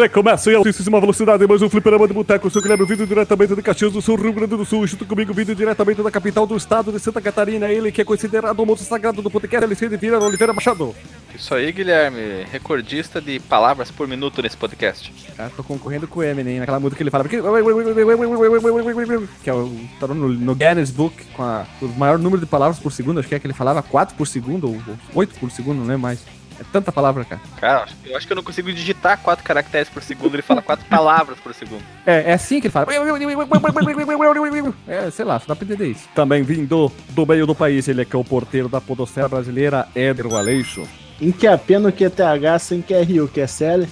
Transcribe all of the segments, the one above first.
Recomeça em altíssima velocidade, mais um fliperama de boteco. Eu sou o Guilherme, vindo diretamente de Caxias do Sul, Rio Grande do Sul. Junto comigo, vindo diretamente da capital do estado de Santa Catarina. Ele que é considerado o monstro sagrado do podcast, LC de Vira Oliveira Machado. Isso aí, Guilherme. Recordista de palavras por minuto nesse podcast. Cara, tô concorrendo com o Eminem, naquela música que ele fala. Que é o. Tá no, no Guinness Book com a, o maior número de palavras por segundo. Acho que é que ele falava 4 por segundo ou 8 por segundo, não lembro mais. É tanta palavra, cara. Cara, eu acho que eu não consigo digitar quatro caracteres por segundo, ele fala quatro palavras por segundo. É, é assim que ele fala. É, sei lá, só dá pra entender isso. Também vindo do meio do país, ele é que é o porteiro da podosfera brasileira, Éder Aleixo. Em que é pena que é TH, sem que é Rio, que é Célio.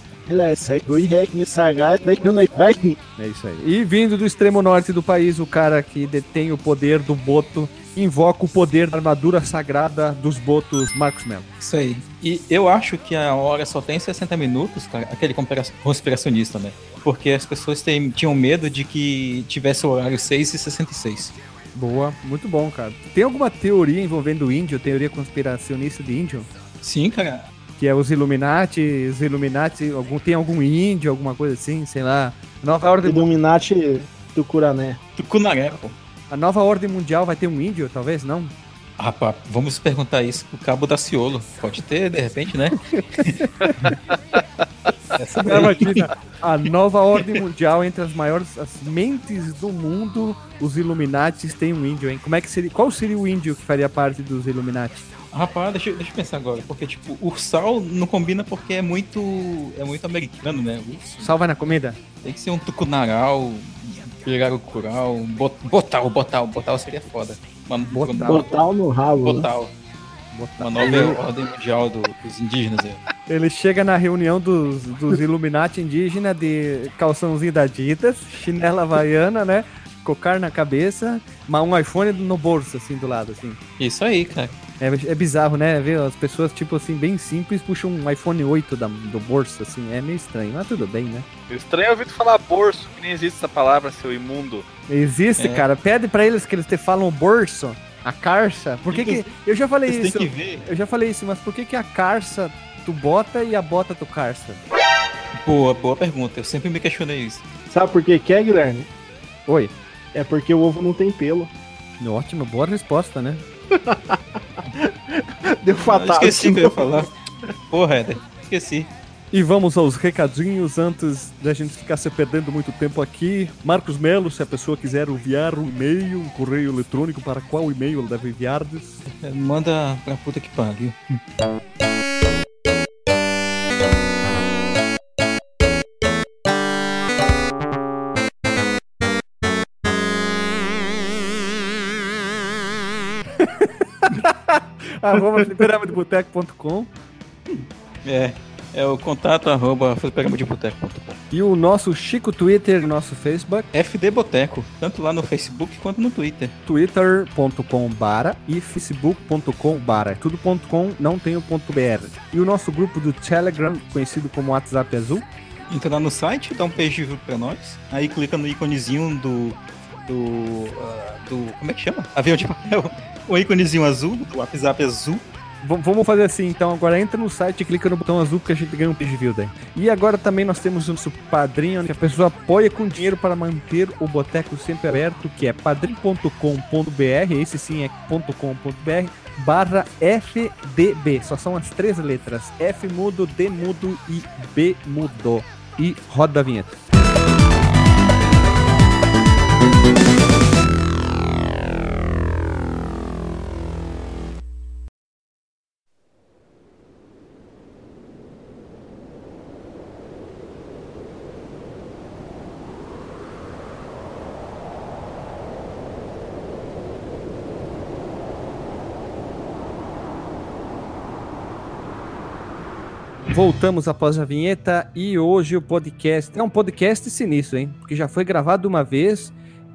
É isso aí. E vindo do extremo norte do país, o cara que detém o poder do boto invoca o poder da armadura sagrada dos botos Marcos Melo. Isso aí. E eu acho que a hora só tem 60 minutos, cara, aquele conspiracionista, né? Porque as pessoas tem, tinham medo de que tivesse o horário 6 e 66. Boa, muito bom, cara. Tem alguma teoria envolvendo o índio, teoria conspiracionista de índio? Sim, cara. Que é os Illuminati, os Illuminati, algum, tem algum índio, alguma coisa assim, sei lá. Nova ordem Illuminati do Curané. Do Cunaré, pô. A nova ordem mundial vai ter um índio, talvez, não? Rapaz, vamos perguntar isso pro Cabo da Ciolo. Pode ter, de repente, né? Essa imagina, a nova ordem mundial entre as maiores as mentes do mundo, os Illuminati tem um índio, hein? Como é que seria? Qual seria o índio que faria parte dos Illuminati? Rapaz, deixa, deixa eu pensar agora, porque tipo, ursal não combina porque é muito é muito americano, né? Urso. Sal vai na comida? Tem que ser um tucunaral, pegar o cural, bot, botal, botal, botal seria foda. Uma, botal. botal no rabo. Né? Botal. Uma nova ele... ordem mundial do, dos indígenas. Aí. Ele chega na reunião dos, dos Illuminati indígenas de calçãozinho da Adidas, chinela havaiana, né? Cocar na cabeça, um iPhone no bolso, assim, do lado, assim. Isso aí, cara. É, é bizarro, né? Ver as pessoas, tipo assim, bem simples, puxam um iPhone 8 da, do bolso, assim. É meio estranho, mas tudo bem, né? Estranho é ouvir tu falar bolso, que nem existe essa palavra, seu imundo. Existe, é. cara. Pede para eles que eles te falam bolso, a carça. Por que que... Eu já falei isso. Tem que ver. Eu já falei isso, mas por que que a carça tu bota e a bota tu carça? Boa, boa pergunta. Eu sempre me questionei isso. Sabe por que que é, Guilherme? Oi. É porque o ovo não tem pelo. Ótimo, boa resposta, né? Deu fatal. esqueci o que eu ia falar. Porra, Éder, esqueci. E vamos aos recadinhos antes da gente ficar se perdendo muito tempo aqui. Marcos Melo, se a pessoa quiser enviar um e-mail, um correio eletrônico, para qual e-mail ela deve enviar? Manda pra puta que pariu. Arroba fliperamadeboteco.com. É, é o contato arroba fliperamadeboteco.com. E o nosso Chico Twitter, nosso Facebook. FD Boteco, tanto lá no Facebook quanto no Twitter. twitter.com bara e facebook.com bara. É tudo ponto .com, não tem o ponto .br. E o nosso grupo do Telegram, conhecido como WhatsApp Azul. Entra lá no site, dá um page view pra nós, aí clica no íconezinho do do, uh, do. Como é que chama? Avião de papel. O íconezinho azul, o WhatsApp azul. Vamos fazer assim, então. Agora entra no site e clica no botão azul que a gente ganha um page view daí. E agora também nós temos o nosso padrinho, que a pessoa apoia com dinheiro para manter o Boteco sempre aberto, que é padrim.com.br, esse sim é .com.br, barra FDB. Só são as três letras. F mudo, D mudo e B mudo. E roda a vinheta. Voltamos após a vinheta e hoje o podcast é um podcast sinistro, hein? Porque já foi gravado uma vez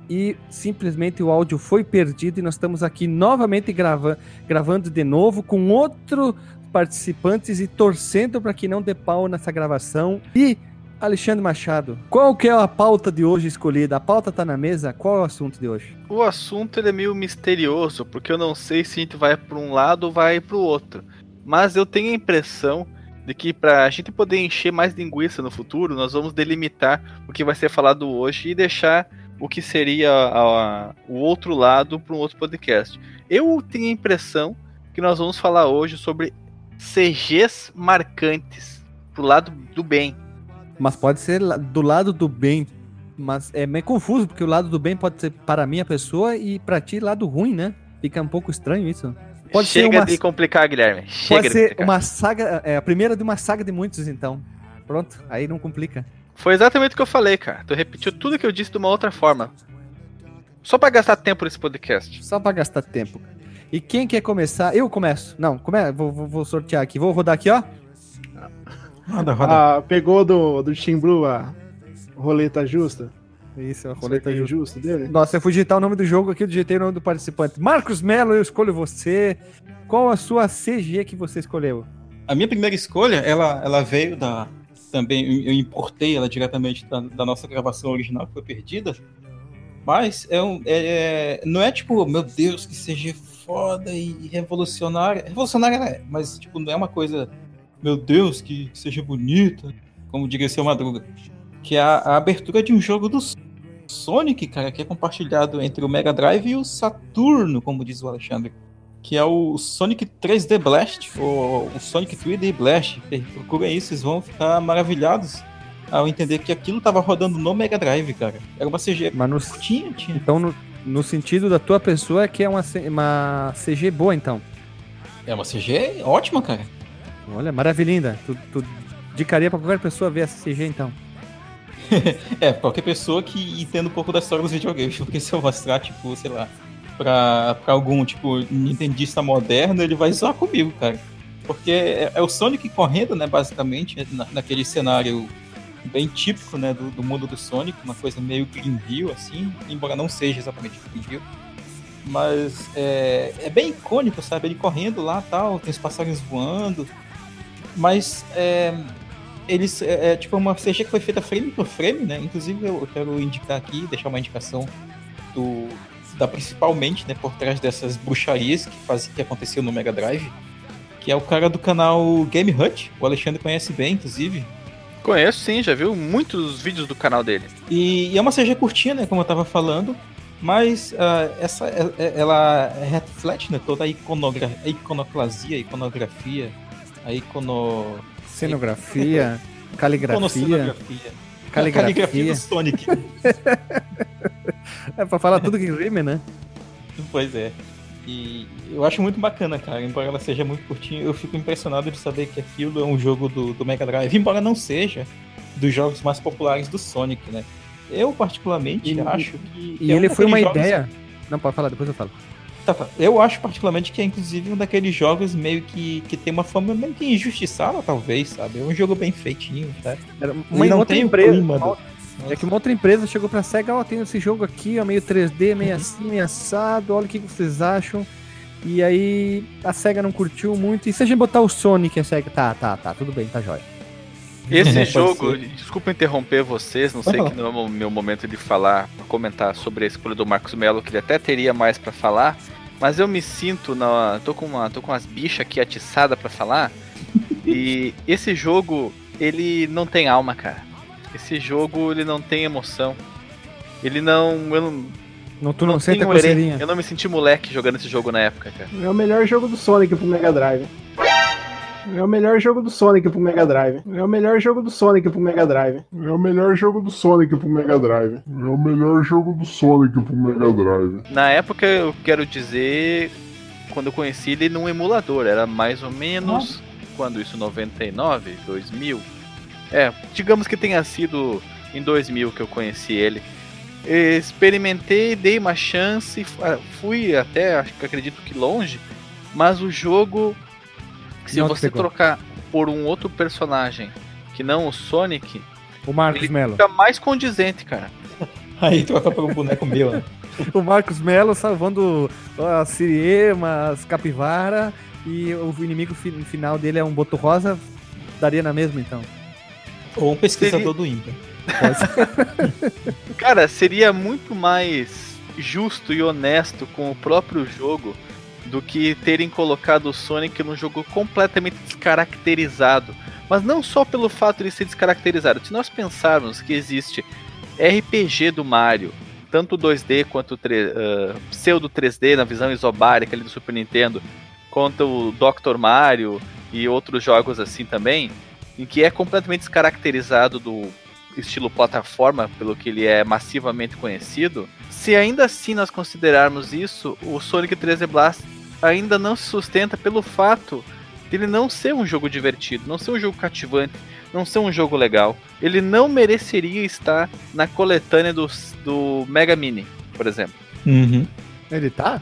e simplesmente o áudio foi perdido e nós estamos aqui novamente grava gravando de novo com outros participantes e torcendo para que não dê pau nessa gravação. E Alexandre Machado, qual que é a pauta de hoje escolhida? A pauta tá na mesa? Qual é o assunto de hoje? O assunto é meio misterioso, porque eu não sei se a gente vai para um lado ou vai para o outro. Mas eu tenho a impressão de que pra gente poder encher mais linguiça no futuro, nós vamos delimitar o que vai ser falado hoje e deixar o que seria a- a- o outro lado para um outro podcast. Eu tenho a impressão que nós vamos falar hoje sobre CGs marcantes pro lado do bem. Mas pode ser do lado do bem. Mas é meio confuso, porque o lado do bem pode ser para mim a pessoa e para ti lado ruim, né? Fica um pouco estranho isso. Pode ser Chega uma- de complicar, Guilherme. Chega Pode de ser uma saga, é a primeira de uma saga de muitos, então. Pronto, aí não complica. Foi exatamente o que eu falei, cara. Tu repetiu tudo que eu disse de uma outra forma. Só pra gastar tempo nesse podcast. Só pra gastar tempo. E quem quer começar? Eu começo. Não, come... vou, vou- vou sortear aqui. Vou rodar aqui, ó. Roda, roda. Ah, pegou do, do Team Blue a roleta justa? Isso, a Roleta roleta justa. justa dele? Nossa, eu fui digitar o nome do jogo aqui, eu digitei o nome do participante. Marcos Melo, eu escolho você. Qual a sua CG que você escolheu? A minha primeira escolha, ela, ela veio da. Também, eu importei ela diretamente da, da nossa gravação original, que foi perdida. Mas é um, é, é- não é tipo, meu Deus, que seja foda e revolucionária. Revolucionária ela é, mas tipo, não é uma coisa, meu Deus, que, que seja bonita, como diria seu Madruga. Que é a, a abertura de um jogo do Sonic, cara, que é compartilhado entre o Mega Drive e o Saturno, como diz o Alexandre que é o Sonic 3D Blast, ou o Sonic 3D Blast. Procurem isso, vocês vão ficar maravilhados ao entender que aquilo tava rodando no Mega Drive, cara. Era uma CG Mas no- tinha, tinha. então, no, no sentido da tua pessoa, é que é uma, uma CG boa, então. É uma CG ótima, cara. Olha, maravilhinda. Tu, tu indicaria pra qualquer pessoa ver essa CG, então. É, qualquer pessoa que entenda um pouco da história dos videogames, porque se eu mostrar, tipo, sei lá, pra, pra algum, tipo, nintendista moderno, ele vai zoar comigo, cara. Porque é, é o Sonic correndo, né, basicamente, na- naquele cenário bem típico, né, do, do mundo do Sonic, uma coisa meio Green Hill, assim, embora não seja exatamente Green Hill. Mas é, é bem icônico, sabe? Ele correndo lá tal, tem os passarinhos voando. Mas é, eles é, é, tipo uma CG que foi feita frame por frame, né? Inclusive eu quero indicar aqui, deixar uma indicação do da principalmente, né, por trás dessas bruxarias que faz que aconteceu no Mega Drive, que é o cara do canal Game Hut, o Alexandre conhece bem, inclusive. Conheço sim, já viu muitos vídeos do canal dele. E, e é uma CG curtinha, né, como eu tava falando, mas ah, essa é- é- ela reflete, né, toda a, iconogra a iconoclasia, a iconografia, a icono Cenografia, caligrafia. iconocenografia. Caligrafia. do Sonic. É pra falar tudo que rime, né? Pois é. E eu acho muito bacana, cara. Embora ela seja muito curtinha, eu fico impressionado de saber que aquilo é um jogo do, do Mega Drive, embora não seja dos jogos mais populares do Sonic, né? Eu, particularmente, E- acho que. E é um ele foi uma jogos- ideia. Não, pode falar, depois eu falo. Tá, tá. Eu acho, particularmente, que é inclusive um daqueles jogos meio que, que tem uma fama meio que injustiçada, talvez, sabe? É um jogo bem feitinho, tá? Era uma não outra tem empresa. clima uma- É que uma outra empresa chegou pra SEGA, ó, tem esse jogo aqui, ó, meio 3D, meio assim, meio assado, olha o que vocês acham. E aí a SEGA não curtiu muito. E se a gente botar o Sonic, a SEGA, tá, tá, tá, tudo bem, tá jóia. Esse jogo, desculpa interromper vocês, não sei que não é o meu momento de falar, pra comentar sobre a escolha do Marcos Melo, que ele até teria mais pra falar, mas eu me sinto na, tô com uma, tô com umas bichas aqui atiçadas pra falar. e esse jogo, ele não tem alma, cara. Esse jogo, ele não tem emoção. Ele não, eu não, Não, tu não, senta tenho a coceirinha. Eu não me senti moleque jogando esse jogo na época, cara. É o melhor jogo do Sonic pro Mega Drive. É o melhor jogo do Sonic pro Mega Drive. É o melhor jogo do Sonic pro Mega Drive. É o melhor jogo do Sonic pro Mega Drive. É o melhor jogo do Sonic pro Mega Drive. Na época, eu quero dizer, quando eu conheci ele num emulador, era mais ou menos, quando isso, 99, 2000? É, digamos que tenha sido em 2000 que eu conheci ele. Experimentei, dei uma chance, fu- fui até, acho que acredito que longe, mas o jogo, se Não você pegou. trocar por um outro personagem que não o Sonic, O Marcos ele Melo. fica mais condizente, cara. Aí troca por um boneco meu, né? O Marcos Melo salvando a Siriema, as capivara e o inimigo fi- final dele é um boto rosa. Daria na mesma então. Ou um pesquisador Seria- do INPA. Cara, seria muito mais justo e honesto com o próprio jogo do que terem colocado o Sonic num jogo completamente descaracterizado. Mas não só pelo fato de ser descaracterizado. Se nós pensarmos que existe RPG do Mario, tanto 2D quanto uh, pseudo 3D na visão isobárica ali do Super Nintendo, quanto o Dr. Mario e outros jogos assim também, em que é completamente descaracterizado do estilo plataforma, pelo que ele é massivamente conhecido, se ainda assim nós considerarmos isso, o Sonic 3D Blast ainda não se sustenta pelo fato de ele não ser um jogo divertido, não ser um jogo cativante, não ser um jogo legal. Ele não mereceria estar na coletânea do, do Mega Mini, por exemplo. Uhum. Ele tá?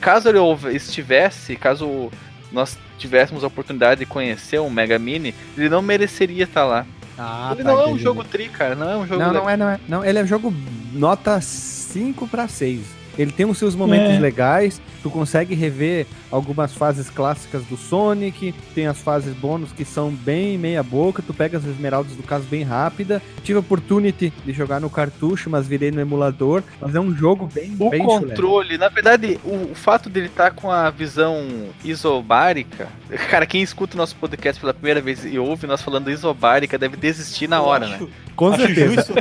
Caso ele estivesse, caso nós tivéssemos a oportunidade de conhecer um Mega Mini, ele não mereceria estar lá. Ah, ele tá, não é um jogo tri, cara, não é um jogo Não, não é, não é. Não, ele é um jogo nota 5 para 6. Ele tem os seus momentos É. legais, tu consegue rever algumas fases clássicas do Sonic, tem as fases bônus que são bem meia boca, tu pega as esmeraldas do caso bem rápida. Tive a opportunity de jogar no cartucho, mas virei no emulador, mas é um jogo bem, O bem chulé. controle, na verdade, o, o fato dele estar com a visão isobárica. Cara, quem escuta o nosso podcast pela primeira vez e ouve nós falando isobárica deve desistir na hora, né? acho, Com acho certeza. justo,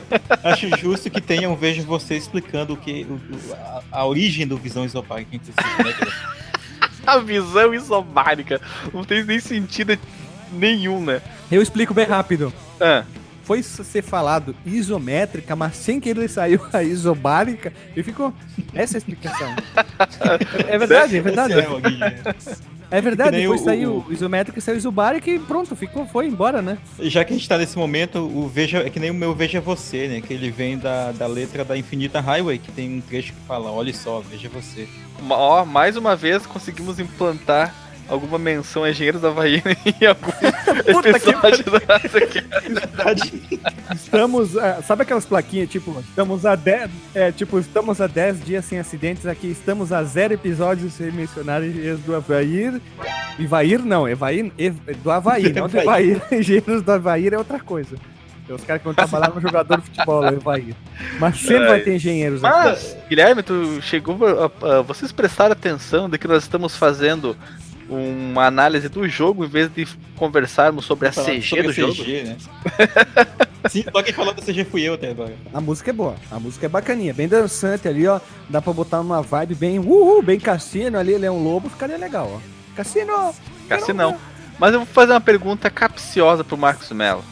acho justo que tenham vejo você explicando o que o- o- a, a origem do visão isopárica, inclusive, né, cara? A visão isobárica não tem nem sentido nenhum, né? Eu explico bem rápido. Ah, Foi ser falado isométrica, mas sem que ele saiu a isobárica e ficou. Essa é a explicação. é verdade, é verdade. É o. É verdade, foi o- sair o- o isométrico e saiu isobárica e pronto, ficou, foi embora, né? Já que a gente tá nesse momento, o Veja é que nem o meu Veja Você, né? Que ele vem da, da letra da Infinita Highway, que tem um trecho que fala, olha só, veja você. ó, mais uma vez conseguimos implantar alguma menção a engenheiros da Havaí em algum Puta que episódio do nosso aqui. Verdade. Estamos. ah, sabe aquelas plaquinhas, tipo, estamos a 10. É, tipo, estamos a 10 dias sem acidentes aqui, estamos a zero episódios sem mencionar engenheiros do Havaí. Ivair não, Evair, Ev- do Havaí, não do Evair. Engenheiros do Havaí é outra coisa. É os caras que vão trabalhar no jogador de futebol, é o Evair. Mas sempre Ai. vai ter engenheiros aqui. Mas, Guilherme, tu chegou. a- a- vocês prestaram atenção de que nós estamos fazendo uma análise do jogo em vez de conversarmos sobre a CG sobre do a jogo? CG, né? Sim, só quem falou da CG fui eu até agora. A música é boa, a música é bacaninha, bem dançante ali, ó. Dá pra botar uma vibe bem, uhul, bem cassino ali, ele é um lobo, ficaria legal, ó. Cassino! Assim não. Mas eu vou fazer uma pergunta capciosa pro Marcos Mello.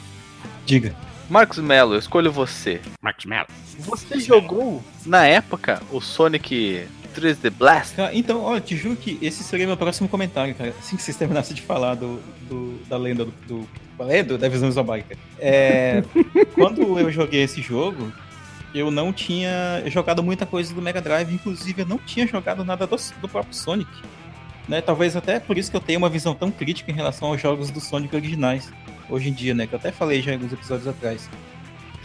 Diga. Marcos Mello, eu escolho você. Marcos Mello. Você jogou, na época, o Sonic 3D Blast? Então, olha, te juro que esse seria meu próximo comentário, cara. Assim que vocês terminassem de falar do, do- da lenda do, do, qual é? Do- da visão isobárica. É, quando eu joguei esse jogo, eu não tinha jogado muita coisa do Mega Drive, inclusive eu não tinha jogado nada do, do próprio Sonic. Né? Talvez até por isso que eu tenho uma visão tão crítica em relação aos jogos do Sonic originais, hoje em dia, né? Que eu até falei já em alguns episódios atrás.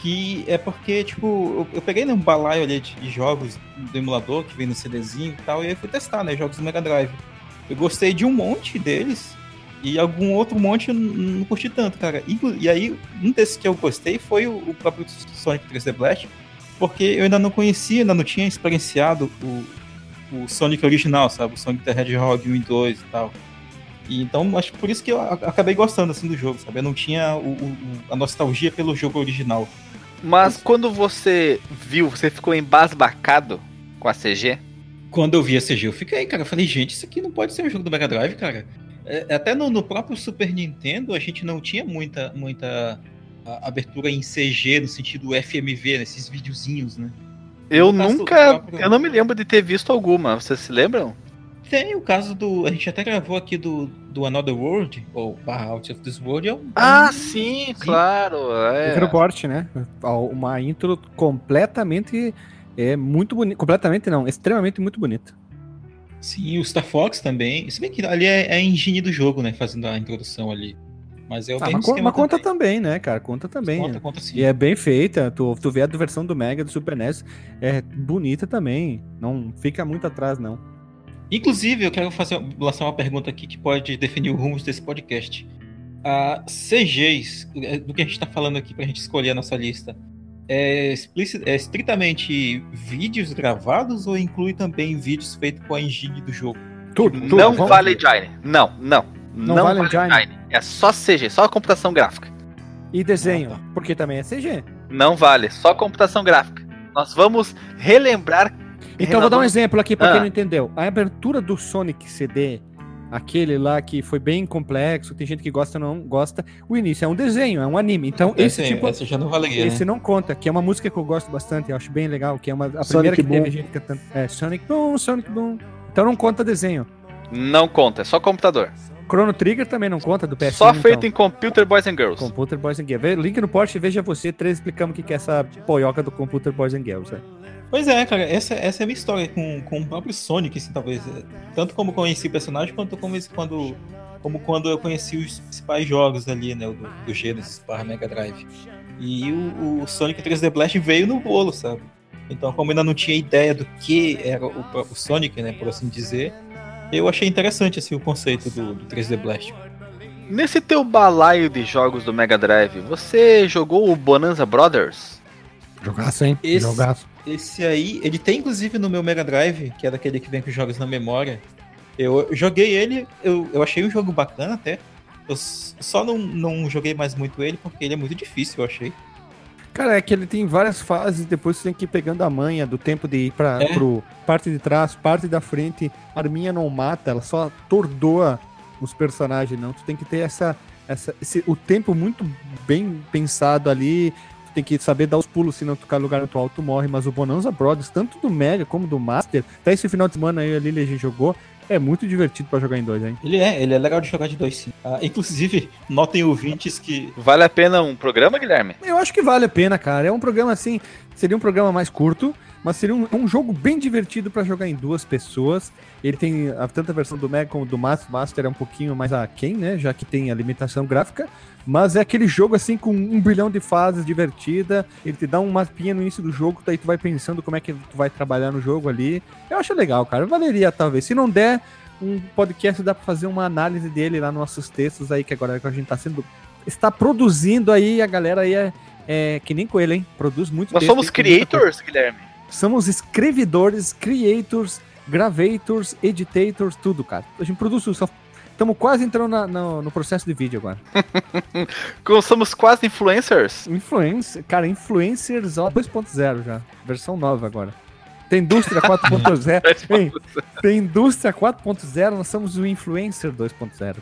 Que é porque, tipo, eu, eu peguei num balaio ali de, de jogos do emulador que vem no CDzinho e tal, e aí fui testar, né? Jogos do Mega Drive. Eu gostei de um monte deles, e algum outro monte eu não, não curti tanto, cara. Inclu- E aí, um desses que eu gostei foi o, o próprio Sonic 3D Blast, porque eu ainda não conhecia, ainda não tinha experienciado o, o Sonic original, sabe? O Sonic the Hedgehog 1 e 2 e tal. E então, acho que por isso que eu acabei gostando assim do jogo, sabe? Eu não tinha o- o- a nostalgia pelo jogo original. Mas quando você viu, você ficou embasbacado com a CG? Quando eu vi a CG, eu fiquei, cara, eu falei, gente, isso aqui não pode ser um jogo do Mega Drive, cara. É, até no, no próprio Super Nintendo, a gente não tinha muita, muita abertura em CG, no sentido FMV, nesses videozinhos, né? Eu nunca. próprio- Eu não me lembro de ter visto alguma. Vocês se lembram? Tem o caso do. A gente até gravou aqui do, do Another World, ou barra Out of This World, é um. Ah, sim, claro. É. Microporte, né? Uma intro completamente. É muito bonita. Completamente não, extremamente muito bonita. Sim, o Star Fox também. Se bem que ali é, é a engine do jogo, né? Fazendo a introdução ali. Mas é o Ah, mesmo mas, mas conta também. também, né, cara? Conta também. Conta, né? conta sim. E é bem feita. Tu, tu vê a versão do Mega do Super NES. É bonita também. Não fica muito atrás, não. Inclusive, eu quero fazer, lançar uma pergunta aqui que pode definir o rumo desse podcast. A CGs, é, do que a gente está falando aqui para a gente escolher a nossa lista, é, explici- é estritamente vídeos gravados ou inclui também vídeos feitos com a engine do jogo? Tudo, não vale engine. Não, não. Não vale engine? É só CG, só computação gráfica. E desenho, Ah, tá. porque também é CG. Não vale, só computação gráfica. Nós vamos relembrar. Então eu vou dar um exemplo aqui pra Ah. quem não entendeu. A abertura do Sonic CD, aquele lá que foi bem complexo, tem gente que gosta ou não gosta. O início é um desenho, é um anime. Então esse Esse, tipo esse já não valeria, esse né? não conta, que é uma música que eu gosto bastante, eu acho bem legal, que é uma a Sonic primeira que Boom. teve gente cantando. É, Sonic Boom, Sonic Boom. Então não conta desenho. Não conta, é só computador. Chrono Trigger também não conta do PS1. só feito então. em Computer Boys and Girls. Computer Boys and Girls. Link no post, veja você, três explicamos o que que é essa poioca do Computer Boys and Girls. né? Pois é, cara, essa, essa é a minha história com, com o próprio Sonic, assim, talvez. Tanto como conheci o personagem, quanto como, quando, como quando eu conheci os principais jogos ali, né? Do, do Genesis para Mega Drive. E o, o Sonic 3D Blast veio no bolo, sabe? Então, como eu ainda não tinha ideia do que era o, o Sonic, né, por assim dizer, eu achei interessante assim, o conceito do, do 3D Blast. Nesse teu balaio de jogos do Mega Drive, você jogou o Bonanza Brothers? Jogaço, hein? Esse- Jogaço. Esse aí, ele tem inclusive no meu Mega Drive, que é daquele que vem com os jogos na memória. Eu joguei ele, eu, eu achei um jogo bacana até. Eu só não, não joguei mais muito ele porque ele é muito difícil, eu achei. Cara, é que ele tem várias fases, depois você tem que ir pegando a manha do tempo de ir pra, É. pro parte de trás, parte da frente. A arminha não mata, ela só atordoa os personagens, não. Tu tem que ter essa, essa esse, o tempo muito bem pensado ali. Tu tem que saber dar os pulos, se não tocar lugar no teu alto morre. Mas o Bonanza Brothers, tanto do Mega como do Master, até esse final de semana aí a Lili a gente jogou, é muito divertido pra jogar em dois, hein? Ele é, ele é legal de jogar de dois sim. Ah, inclusive, notem ouvintes que. Vale a pena um programa, Guilherme? Eu acho que vale a pena, cara. É um programa assim, seria um programa mais curto, mas seria um, um jogo bem divertido pra jogar em duas pessoas. Ele tem a, tanto a versão do Mega como do Master. Master é um pouquinho mais aquém, né? Já que tem a limitação gráfica. Mas é aquele jogo assim com um bilhão de fases divertida. Ele te dá um mapinha no início do jogo, daí tu vai pensando como é que tu vai trabalhar no jogo ali. Eu acho legal, cara. Valeria, talvez. Se não der, um podcast dá pra fazer uma análise dele lá nos nossos textos aí, que agora que a gente tá sendo. Está produzindo aí, a galera aí é, é que nem coelho, hein? Produz muito Nós texto somos creators, Guilherme. Somos escrevidores, creators, gravators, editators, tudo, cara. A gente produz tudo. Só... Estamos quase entrando na- no, no processo de vídeo agora. Como somos quase influencers. Influencer, cara, influencers ó, 2.0 já. Versão nova agora. Tem indústria 4.0. Hein, tem indústria 4.0, nós somos o influencer 2.0.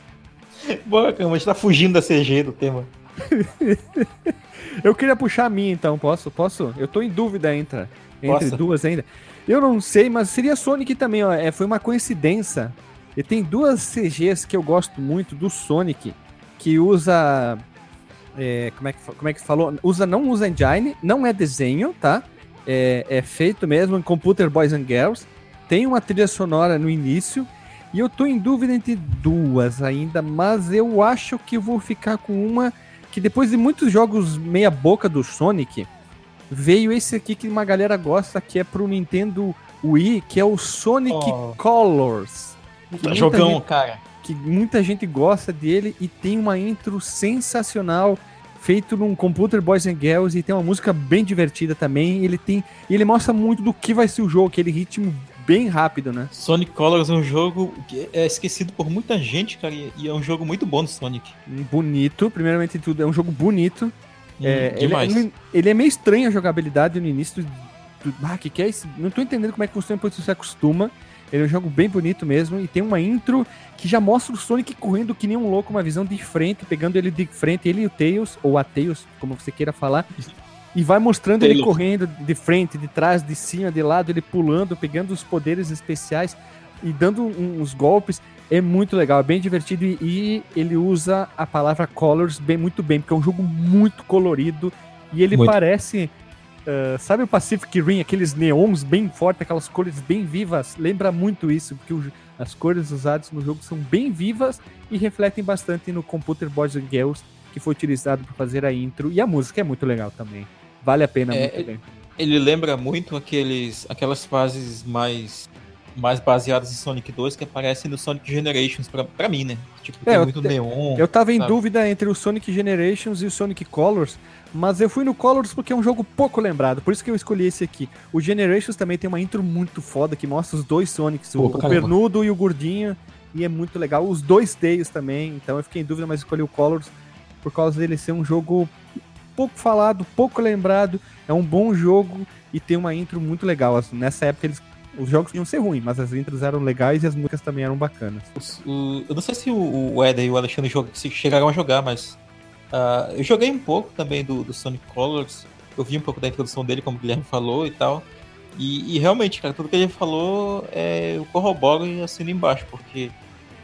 Boa, cara, mas tá fugindo da CG do tema. Eu queria puxar a minha então, posso? Posso? Eu tô em dúvida entre, entre duas ainda. Eu não sei, mas seria Sonic também, ó. É, foi uma coincidência. E tem duas CGs que eu gosto muito do Sonic, que usa. é, como, é que, como é que falou? Usa, não usa engine, não é desenho, tá? É, é feito mesmo em Computer Boys and Girls. Tem uma trilha sonora no início. E eu tô em dúvida entre duas ainda, mas eu acho que vou ficar com uma que depois de muitos jogos meia boca do Sonic, veio esse aqui que uma galera gosta, que é pro Nintendo Wii, que é o Sonic Oh. Colors. Que muita Jogão, gente- cara. que muita gente gosta dele e tem uma intro sensacional feito num Computer Boys and Girls e tem uma música bem divertida também. Ele tem, e ele mostra muito do que vai ser o jogo, aquele ritmo bem rápido, né? Sonic Colors é um jogo que é esquecido por muita gente, cara, e é um jogo muito bom do Sonic. Bonito, primeiramente tudo, é um jogo bonito. É, ele, demais. ele- ele é meio estranho a jogabilidade no início. Do, ah, que que é isso? Não tô entendendo como é que funciona, depois você se acostuma. Ele é um jogo bem bonito mesmo. E tem uma intro que já mostra o Sonic correndo que nem um louco, uma visão de frente, pegando ele de frente, ele e o Tails, ou a Tails, como você queira falar. E vai mostrando ele correndo de frente, de trás, de cima, de lado, ele pulando, pegando os poderes especiais e dando uns golpes. É muito legal, é bem divertido e, e ele usa a palavra colors bem, muito bem, porque é um jogo muito colorido e ele Muito. parece. ah, sabe o Pacific Rim, aqueles neons bem fortes, aquelas cores bem vivas? Lembra muito isso, porque o- as cores usadas no jogo são bem vivas e refletem bastante no Computer Boys and Girls, que foi utilizado para fazer a intro. E a música é muito legal também. Vale a pena É, muito ele- bem. Ele lembra muito aqueles, aquelas fases mais, mais baseadas em Sonic 2 que aparecem no Sonic Generations pra, pra mim, né? Tipo, tem É, eu muito te- neon. Eu tava em sabe? dúvida entre o Sonic Generations e o Sonic Colors, mas eu fui no Colors porque é um jogo pouco lembrado, por isso que eu escolhi esse aqui. O Generations também tem uma intro muito foda que mostra os dois Sonics, o, Pô, o caramba. pernudo e o gordinho. e é muito legal. Os dois Tales também, então eu fiquei em dúvida, mas escolhi o Colors por causa dele ser um jogo pouco falado, pouco lembrado, é um bom jogo e tem uma intro muito legal. Nessa época eles os jogos iam ser ruins, mas as intros eram legais e as músicas também eram bacanas. O, o, eu não sei se o, o Eder e o Alexandre jog, se chegaram a jogar, mas uh, eu joguei um pouco também do, do, Sonic Colors. Eu vi um pouco da introdução dele, como o Guilherme falou e tal. E, e realmente, cara, tudo que ele falou é, eu corroboro e assino embaixo, porque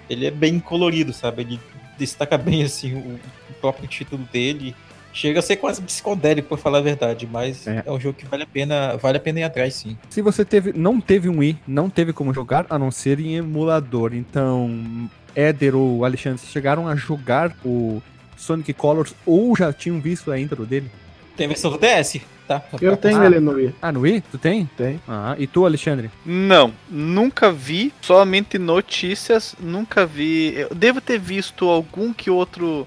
ele é bem colorido, sabe? Ele destaca bem assim o, o próprio título dele Chega a ser quase psicodélico, pra falar a verdade, mas é. é. um jogo que vale a pena, vale a pena ir atrás, sim. Se você teve, não teve um Wii, não teve como jogar, a não ser em emulador. Então, Éder ou Alexandre, vocês chegaram a jogar o Sonic Colors ou já tinham visto a intro dele? Tem versão do DS, tá? Eu tenho ah, ele no Wii. Ah, no Wii? Tu tem? Tem. Ah, e tu, Alexandre? Não, nunca vi, somente notícias, nunca vi. Eu devo ter visto algum que outro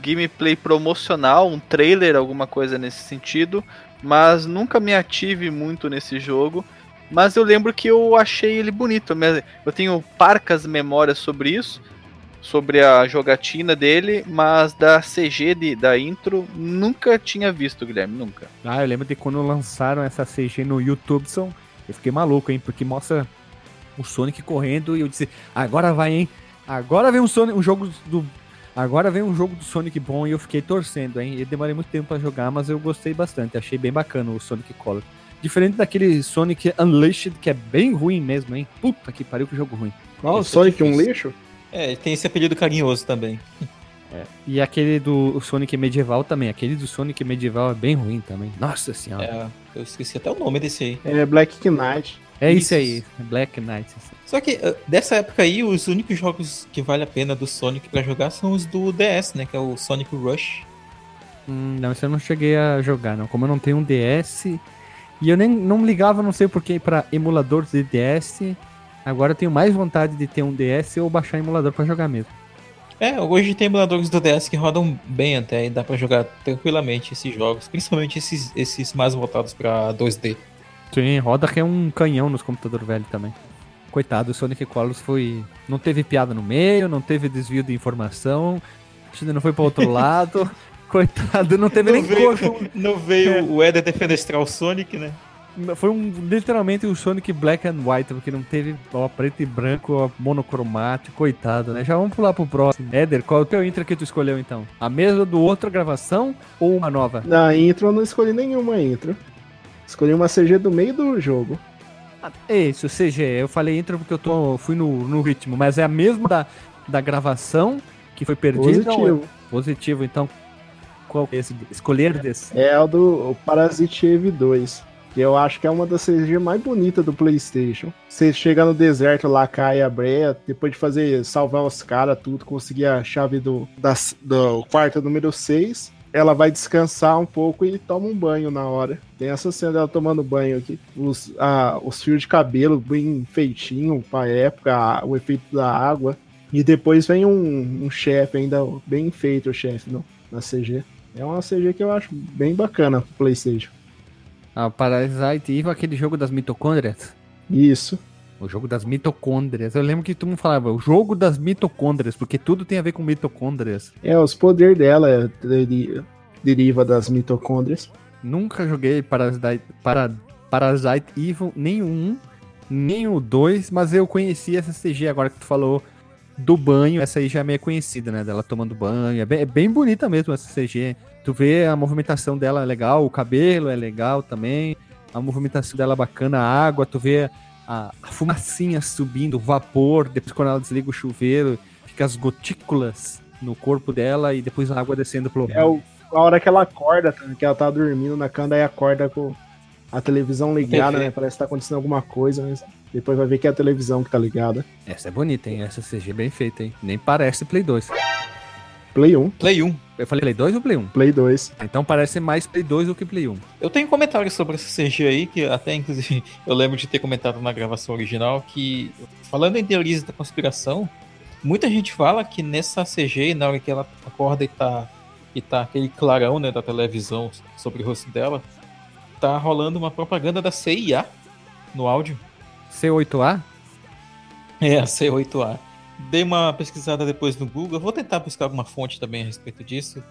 gameplay promocional, um trailer, alguma coisa nesse sentido, mas nunca me ative muito nesse jogo. Mas eu lembro que eu achei ele bonito. Eu tenho parcas memórias sobre isso, sobre a jogatina dele, mas da CG de, da intro nunca tinha visto, Guilherme, nunca. Ah, eu lembro de quando lançaram essa CG no YouTube, eu fiquei maluco, hein, porque mostra o Sonic correndo e eu disse, agora vai, hein? Agora vem um, Sonic, um jogo do Agora vem um jogo do Sonic bom e eu fiquei torcendo, hein? Eu demorei muito tempo para jogar, mas eu gostei bastante. Achei bem bacana o Sonic Color. Diferente daquele Sonic Unleashed, que é bem ruim mesmo, hein? Puta que pariu, que jogo ruim. Qual? Oh, Sonic um lixo? É, tem esse apelido carinhoso também. É. E aquele do Sonic Medieval também. Aquele do Sonic Medieval é bem ruim também. Nossa senhora. É, eu esqueci até o nome desse aí. É Black Knight. É isso, isso aí, Black Knight. Só que uh, dessa época aí, os únicos jogos que vale a pena do Sonic para jogar são os do DS, né? Que é o Sonic Rush. Hum, não, isso eu não cheguei a jogar, não. Como eu não tenho um DS. E eu nem não ligava, não sei porquê, para emuladores de DS. Agora eu tenho mais vontade de ter um DS ou baixar emulador para jogar mesmo. É, hoje tem emuladores do DS que rodam bem até e dá para jogar tranquilamente esses jogos, principalmente esses, esses mais voltados para 2D. Sim, roda que é um canhão nos computadores velhos também. Coitado, o Sonic Colors foi. Não teve piada no meio, não teve desvio de informação, ainda não foi para outro lado. Coitado, não teve não nem veio, corpo. Não veio é. o Eder defenestrar o Sonic, né? Foi um, literalmente o Sonic Black and White, porque não teve ó, preto e branco, ó, monocromático, coitado, né? Já vamos pular pro próximo. Éder, qual é o teu intro que tu escolheu então? A mesma do outra gravação ou uma nova? Na intro eu não escolhi nenhuma intro. Escolhi uma CG do meio do jogo. Ah, isso, CG. Eu falei intro porque eu tô, fui no, no ritmo, mas é a mesma da, da gravação que foi perdida? Positivo. É positivo, então. Qual é esse? Escolher desse? É o do Parasite Eve 2. Que eu acho que é uma das CG mais bonitas do PlayStation. Você chega no deserto lá, cai a breia, depois de fazer salvar os caras, tudo, conseguir a chave do, das, do quarto número 6 ela vai descansar um pouco e toma um banho na hora. Tem essa cena dela tomando banho aqui. Os, a, os fios de cabelo bem feitinho pra época, a, o efeito da água. E depois vem um, um chefe ainda bem feito, o chefe na CG. É uma CG que eu acho bem bacana pro Playstation. A Parasite Eve, aquele jogo das mitocôndrias? Isso. O jogo das mitocôndrias. Eu lembro que todo mundo falava, o jogo das mitocôndrias, porque tudo tem a ver com mitocôndrias. É, os poderes dela deriva das mitocôndrias. Nunca joguei Parasite, para, Parasite Evil nenhum, nem o 2, mas eu conheci essa CG agora que tu falou do banho. Essa aí já é meio conhecida, né? Dela tomando banho. É bem, é bem bonita mesmo essa CG. Tu vê a movimentação dela é legal, o cabelo é legal também. A movimentação dela é bacana, a água, tu vê a, a fumacinha subindo, o vapor, depois quando ela desliga o chuveiro, fica as gotículas no corpo dela e depois a água descendo pelo. É o, a hora que ela acorda, que ela tá dormindo na cama, e acorda com a televisão ligada, né? Parece que tá acontecendo alguma coisa, mas depois vai ver que é a televisão que tá ligada. Essa é bonita, hein? Essa CG é bem feita, hein? Nem parece Play 2. Play 1. Play 1. Eu falei Play 2 ou Play 1? Play 2. Então parece mais Play 2 do que Play 1. Eu tenho comentários sobre essa CG aí, que até inclusive eu lembro de ter comentado na gravação original, que falando em teorias da conspiração, muita gente fala que nessa CG, na hora que ela acorda e tá, e tá aquele clarão né, da televisão sobre o rosto dela, tá rolando uma propaganda da CIA no áudio. C8A? É, a C8A. Dei uma pesquisada depois no Google. Eu vou tentar buscar alguma fonte também a respeito disso.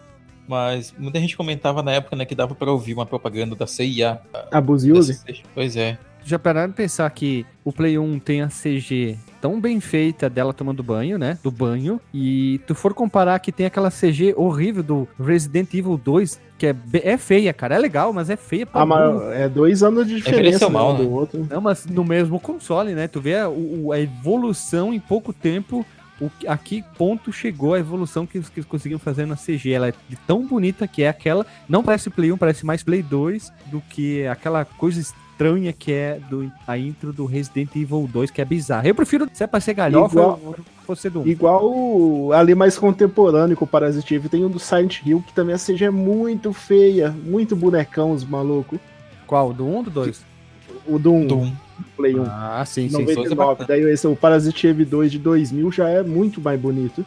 Mas muita gente comentava na época né, que dava para ouvir uma propaganda da CIA. Abuse use? Pois é. Já pararam de pensar que o Play 1 tem a CG tão bem feita dela tomando banho, né? Do banho. E tu for comparar que tem aquela CG horrível do Resident Evil 2, que é, é feia, cara. É legal, mas é feia pra Ah, mas é dois anos de diferença envelheceu né, mal, um do né? outro. Não, mas no mesmo console, né? Tu vê a, a evolução em pouco tempo. O, a que ponto chegou a evolução que, eles- que eles conseguiram fazer na CG? Ela é de tão bonita que é aquela. Não parece Play 1, parece mais Play 2 do que aquela coisa estranha que é do, a intro do Resident Evil 2, que é bizarra. Eu prefiro, se é pra ser galhofa, Igual- eu- eu- fosse do 1. Igual o- ali mais contemporâneo com o Parasite Eve, tem um do Silent Hill, que também a CG é muito feia, muito bonecão, os malucos. Qual? Do 1 ou do 2? O do 1, Doom. Play 1. Ah, sim, sim. sim. 99. Daí esse, o Parasite Eve 2 de 2000 já é muito mais bonito.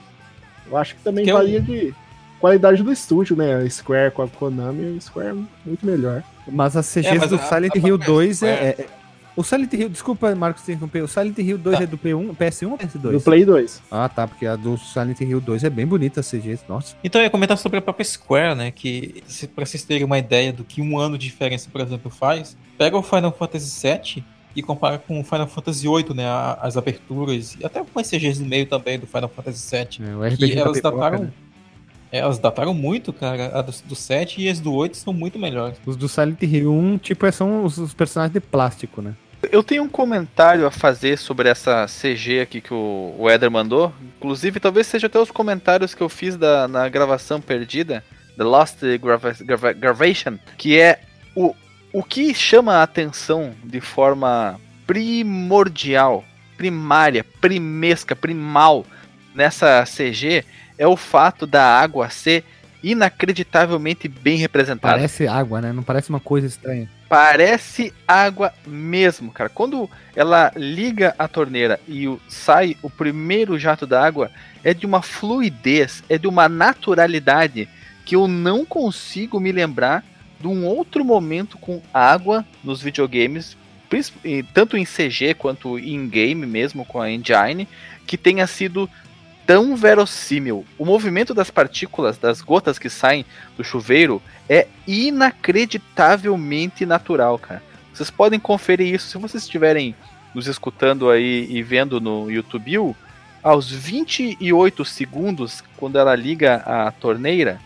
Eu acho que também Que é um- varia de qualidade do estúdio, né? A Square com a Konami, a Square é muito melhor. Mas as CGs É, mas do a- Silent a Hill própria 2 é, é- O Silent Hill, desculpa, Marcos, te interromper. O Silent Hill 2 Tá. é do P1, PS1 ou PS2? Do Play 2. Ah, tá, porque a do Silent Hill 2 é bem bonita a CG, nossa. Então eu ia comentar sobre a própria Square, né? Que, se, pra vocês terem uma ideia do que um ano de diferença, por exemplo, faz, pega o Final Fantasy VII e compara com o Final Fantasy VIII, né? a- As aberturas, e até com as CGs no meio também do Final Fantasy VII. É, o Que RPG da elas pipoca, dataram. né? É, Elas dataram muito, cara. A do, do 7 e as do 8 são muito melhores. Os do Silent Hill 1, tipo, é- são os, os personagens de plástico, né? Eu tenho um comentário a fazer sobre essa CG aqui que o, o Eder mandou. Inclusive, talvez seja até os comentários que eu fiz da, na gravação perdida, The Lost Grava- Grava- Gravation, que é o, o que chama a atenção de forma primordial, primária, primesca, primal nessa CG é o fato da água ser inacreditavelmente bem representada. Parece água, né? Não parece uma coisa estranha. Parece água mesmo, cara. Quando ela liga a torneira e sai o primeiro jato d'água, é de uma fluidez, é de uma naturalidade que eu não consigo me lembrar de um outro momento com água nos videogames, tanto em CG quanto em game mesmo com a engine, que tenha sido tão verossímil. O movimento das partículas, das gotas que saem do chuveiro, é inacreditavelmente natural, cara. Vocês podem conferir isso se vocês estiverem nos escutando aí e vendo no YouTube. Aos 28 segundos, quando ela liga a torneira,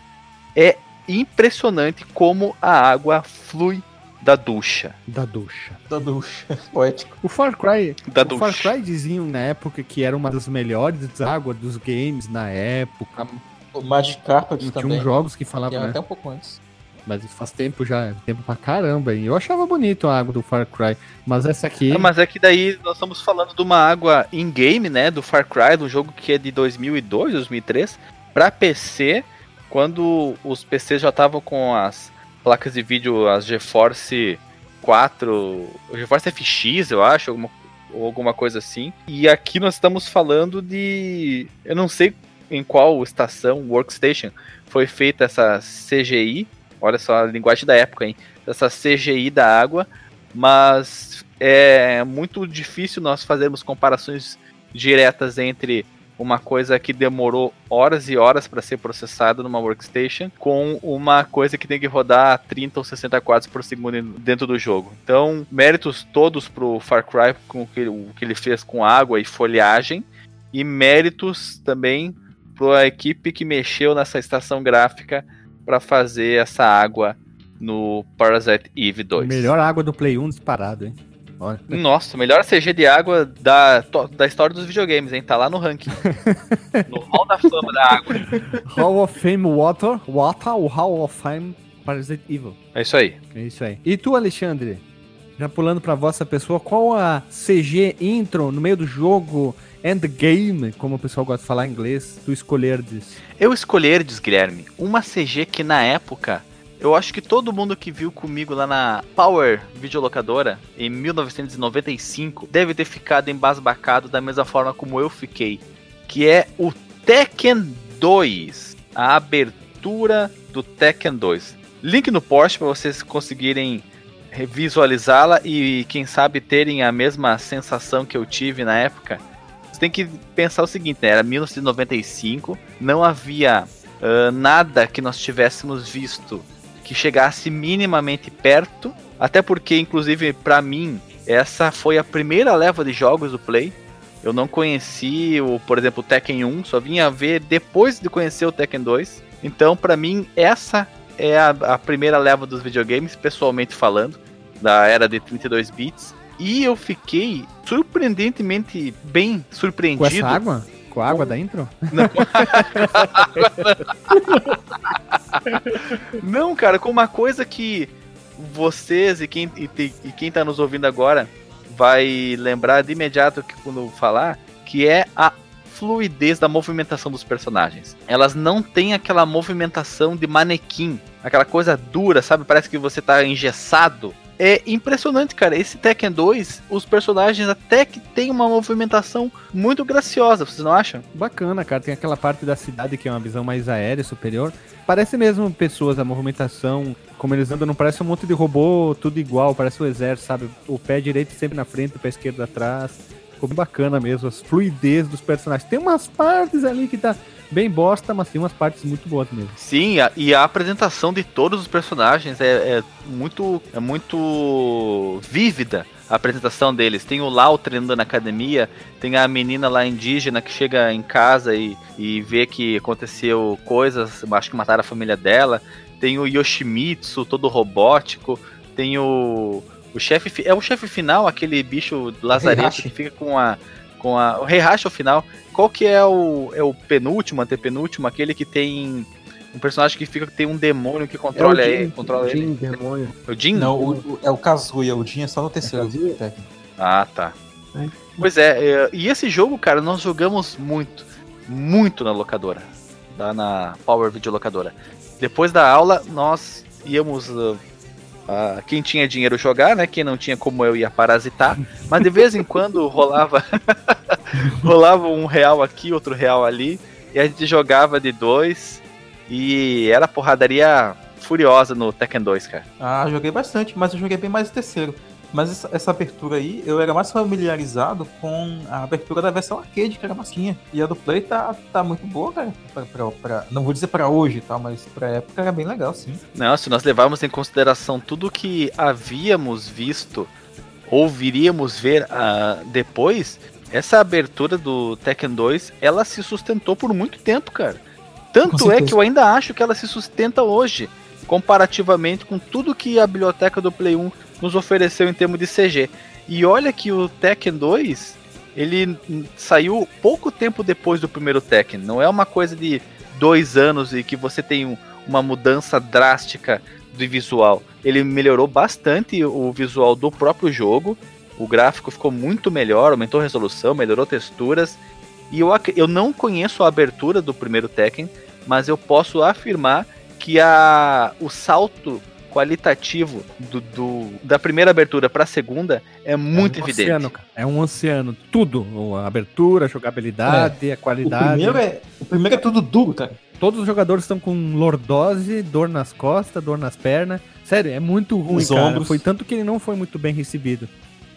é impressionante como a água flui da ducha. Da ducha. Da ducha. Poético. O Far Cry. Da o Far ducha. Cry diziam na época que era uma das melhores águas dos games na época. O Magic Carpet Tinha também. uns jogos que que falavam, era né? até um pouco antes. Mas faz tempo já, tempo pra caramba. E eu achava bonito a água do Far Cry. Mas essa aqui. Ah, mas é que daí nós estamos falando de uma água in-game, né? Do Far Cry, do jogo que é de 2002, 2003, pra PC, quando os PCs já estavam com as placas de vídeo, as GeForce 4, o GeForce FX, eu acho, alguma, ou alguma coisa assim. E aqui nós estamos falando de. Eu não sei em qual estação, workstation, foi feita essa CGI. Olha só a linguagem da época, hein? Essa CGI da água, mas é muito difícil nós fazermos comparações diretas entre uma coisa que demorou horas e horas para ser processada numa workstation com uma coisa que tem que rodar a 30 ou 60 quadros por segundo dentro do jogo. Então, méritos todos pro Far Cry com o que, o que ele fez com água e folhagem e méritos também para equipe que mexeu nessa estação gráfica para fazer essa água no Parasite Eve 2. Melhor água do Play 1 disparado, hein? Olha. Nossa, melhor CG de água da, da história dos videogames, hein? Tá lá no ranking. no Hall da Fama da água. Hall of Fame Water. Water, o Hall of Fame Parasite Evil. É isso aí. É isso aí. E tu, Alexandre? Já pulando pra vossa pessoa, qual a CG intro no meio do jogo, endgame, como o pessoal gosta de falar em inglês, tu escolherdes? Eu escolherdes, Guilherme, uma CG que na época, eu acho que todo mundo que viu comigo lá na Power Videolocadora, em 1995, deve ter ficado embasbacado da mesma forma como eu fiquei. Que é o Tekken 2. A abertura do Tekken 2. Link no post para vocês conseguirem visualizá-la e quem sabe terem a mesma sensação que eu tive na época Você tem que pensar o seguinte, né? Era 1995, não havia uh, nada que nós tivéssemos visto que chegasse minimamente perto, até porque, inclusive, para mim, essa foi a primeira leva de jogos do Play. Eu não conheci o, por exemplo, o Tekken 1, só vinha ver depois de conhecer o Tekken 2. Então, para mim, essa é a, a, primeira leva dos videogames, pessoalmente falando, da era de 32 bits. E eu fiquei surpreendentemente bem surpreendido. Com essa água? Com a água da intro? Não, não cara, com uma coisa que vocês e quem, e, e quem tá nos ouvindo agora vai lembrar de imediato que quando falar, que é a fluidez da movimentação dos personagens. Elas não têm aquela movimentação de manequim, aquela coisa dura, sabe? Parece que você tá engessado. É impressionante, cara. Esse Tekken 2, os personagens até que tem uma movimentação muito graciosa, vocês não acham? Bacana, cara. Tem aquela parte da cidade que é uma visão mais aérea, superior. Parece mesmo pessoas, a movimentação, como eles andam, não parece um monte de robô, tudo igual, parece o exército, sabe? O pé direito sempre na frente, o pé esquerdo atrás. Ficou bacana mesmo, as fluidez dos personagens. Tem umas partes ali que tá bem bosta, mas tem umas partes muito boas mesmo. Sim, a, e a apresentação de todos os personagens é, é, muito é muito vívida a apresentação deles. Tem o Lau treinando na academia, tem a menina lá indígena que chega em casa e, e vê que aconteceu coisas, acho que mataram a família dela. Tem o Yoshimitsu, todo robótico. Tem o. O chefe. É o chefe final, aquele bicho lazareto que fica com a. Com a. O Heihachi ao final. Qual que é o. É o penúltimo, antepenúltimo, aquele que tem um personagem que fica que tem um demônio que controla, é ele, controla Jin, ele. demônio. O Jin? Não, o, o, é o Kazuya, o Jin é só no terceiro. É ah, tá. É. Pois é, é, e esse jogo, cara, nós jogamos muito, muito na locadora, lá na Power Video Locadora. Depois da aula, nós íamos uh, quem tinha dinheiro jogar, né? Quem não tinha como eu ia parasitar, mas de vez em quando rolava rolava um real aqui, outro real ali, e a gente jogava de dois e era porradaria furiosa no Tekken 2, cara. Ah, joguei bastante, mas eu joguei bem mais o terceiro. Mas essa, essa, abertura aí, eu era mais familiarizado com a abertura da versão arcade, que era massinha. E a do Play tá, tá muito boa, cara. Pra, pra, pra não vou dizer para hoje, tá? Mas pra época era bem legal, sim. Não, se nós levarmos em consideração tudo que havíamos visto ou viríamos ver uh, depois, essa abertura do Tekken 2, ela se sustentou por muito tempo, cara. Tanto é que eu ainda acho que ela se sustenta hoje, comparativamente com tudo que a biblioteca do Play 1 nos ofereceu em termos de CG. E olha que o Tekken 2, ele saiu pouco tempo depois do primeiro Tekken. Não é uma coisa de dois anos e que você tem uma mudança drástica de visual. Ele melhorou bastante o visual do próprio jogo. O gráfico ficou muito melhor, aumentou a resolução, melhorou texturas. E eu, eu não conheço a abertura do primeiro Tekken, mas eu posso afirmar que a, o salto qualitativo do, do da primeira abertura para a segunda é muito é um evidente. Oceano, é um oceano, tudo, a abertura, a jogabilidade, é. a qualidade. O primeiro, é, o primeiro é tudo duro, cara. Todos os jogadores estão com lordose, dor nas costas, dor nas pernas. Sério, é muito ruim, Os cara. Ombros. Foi tanto que ele não foi muito bem recebido.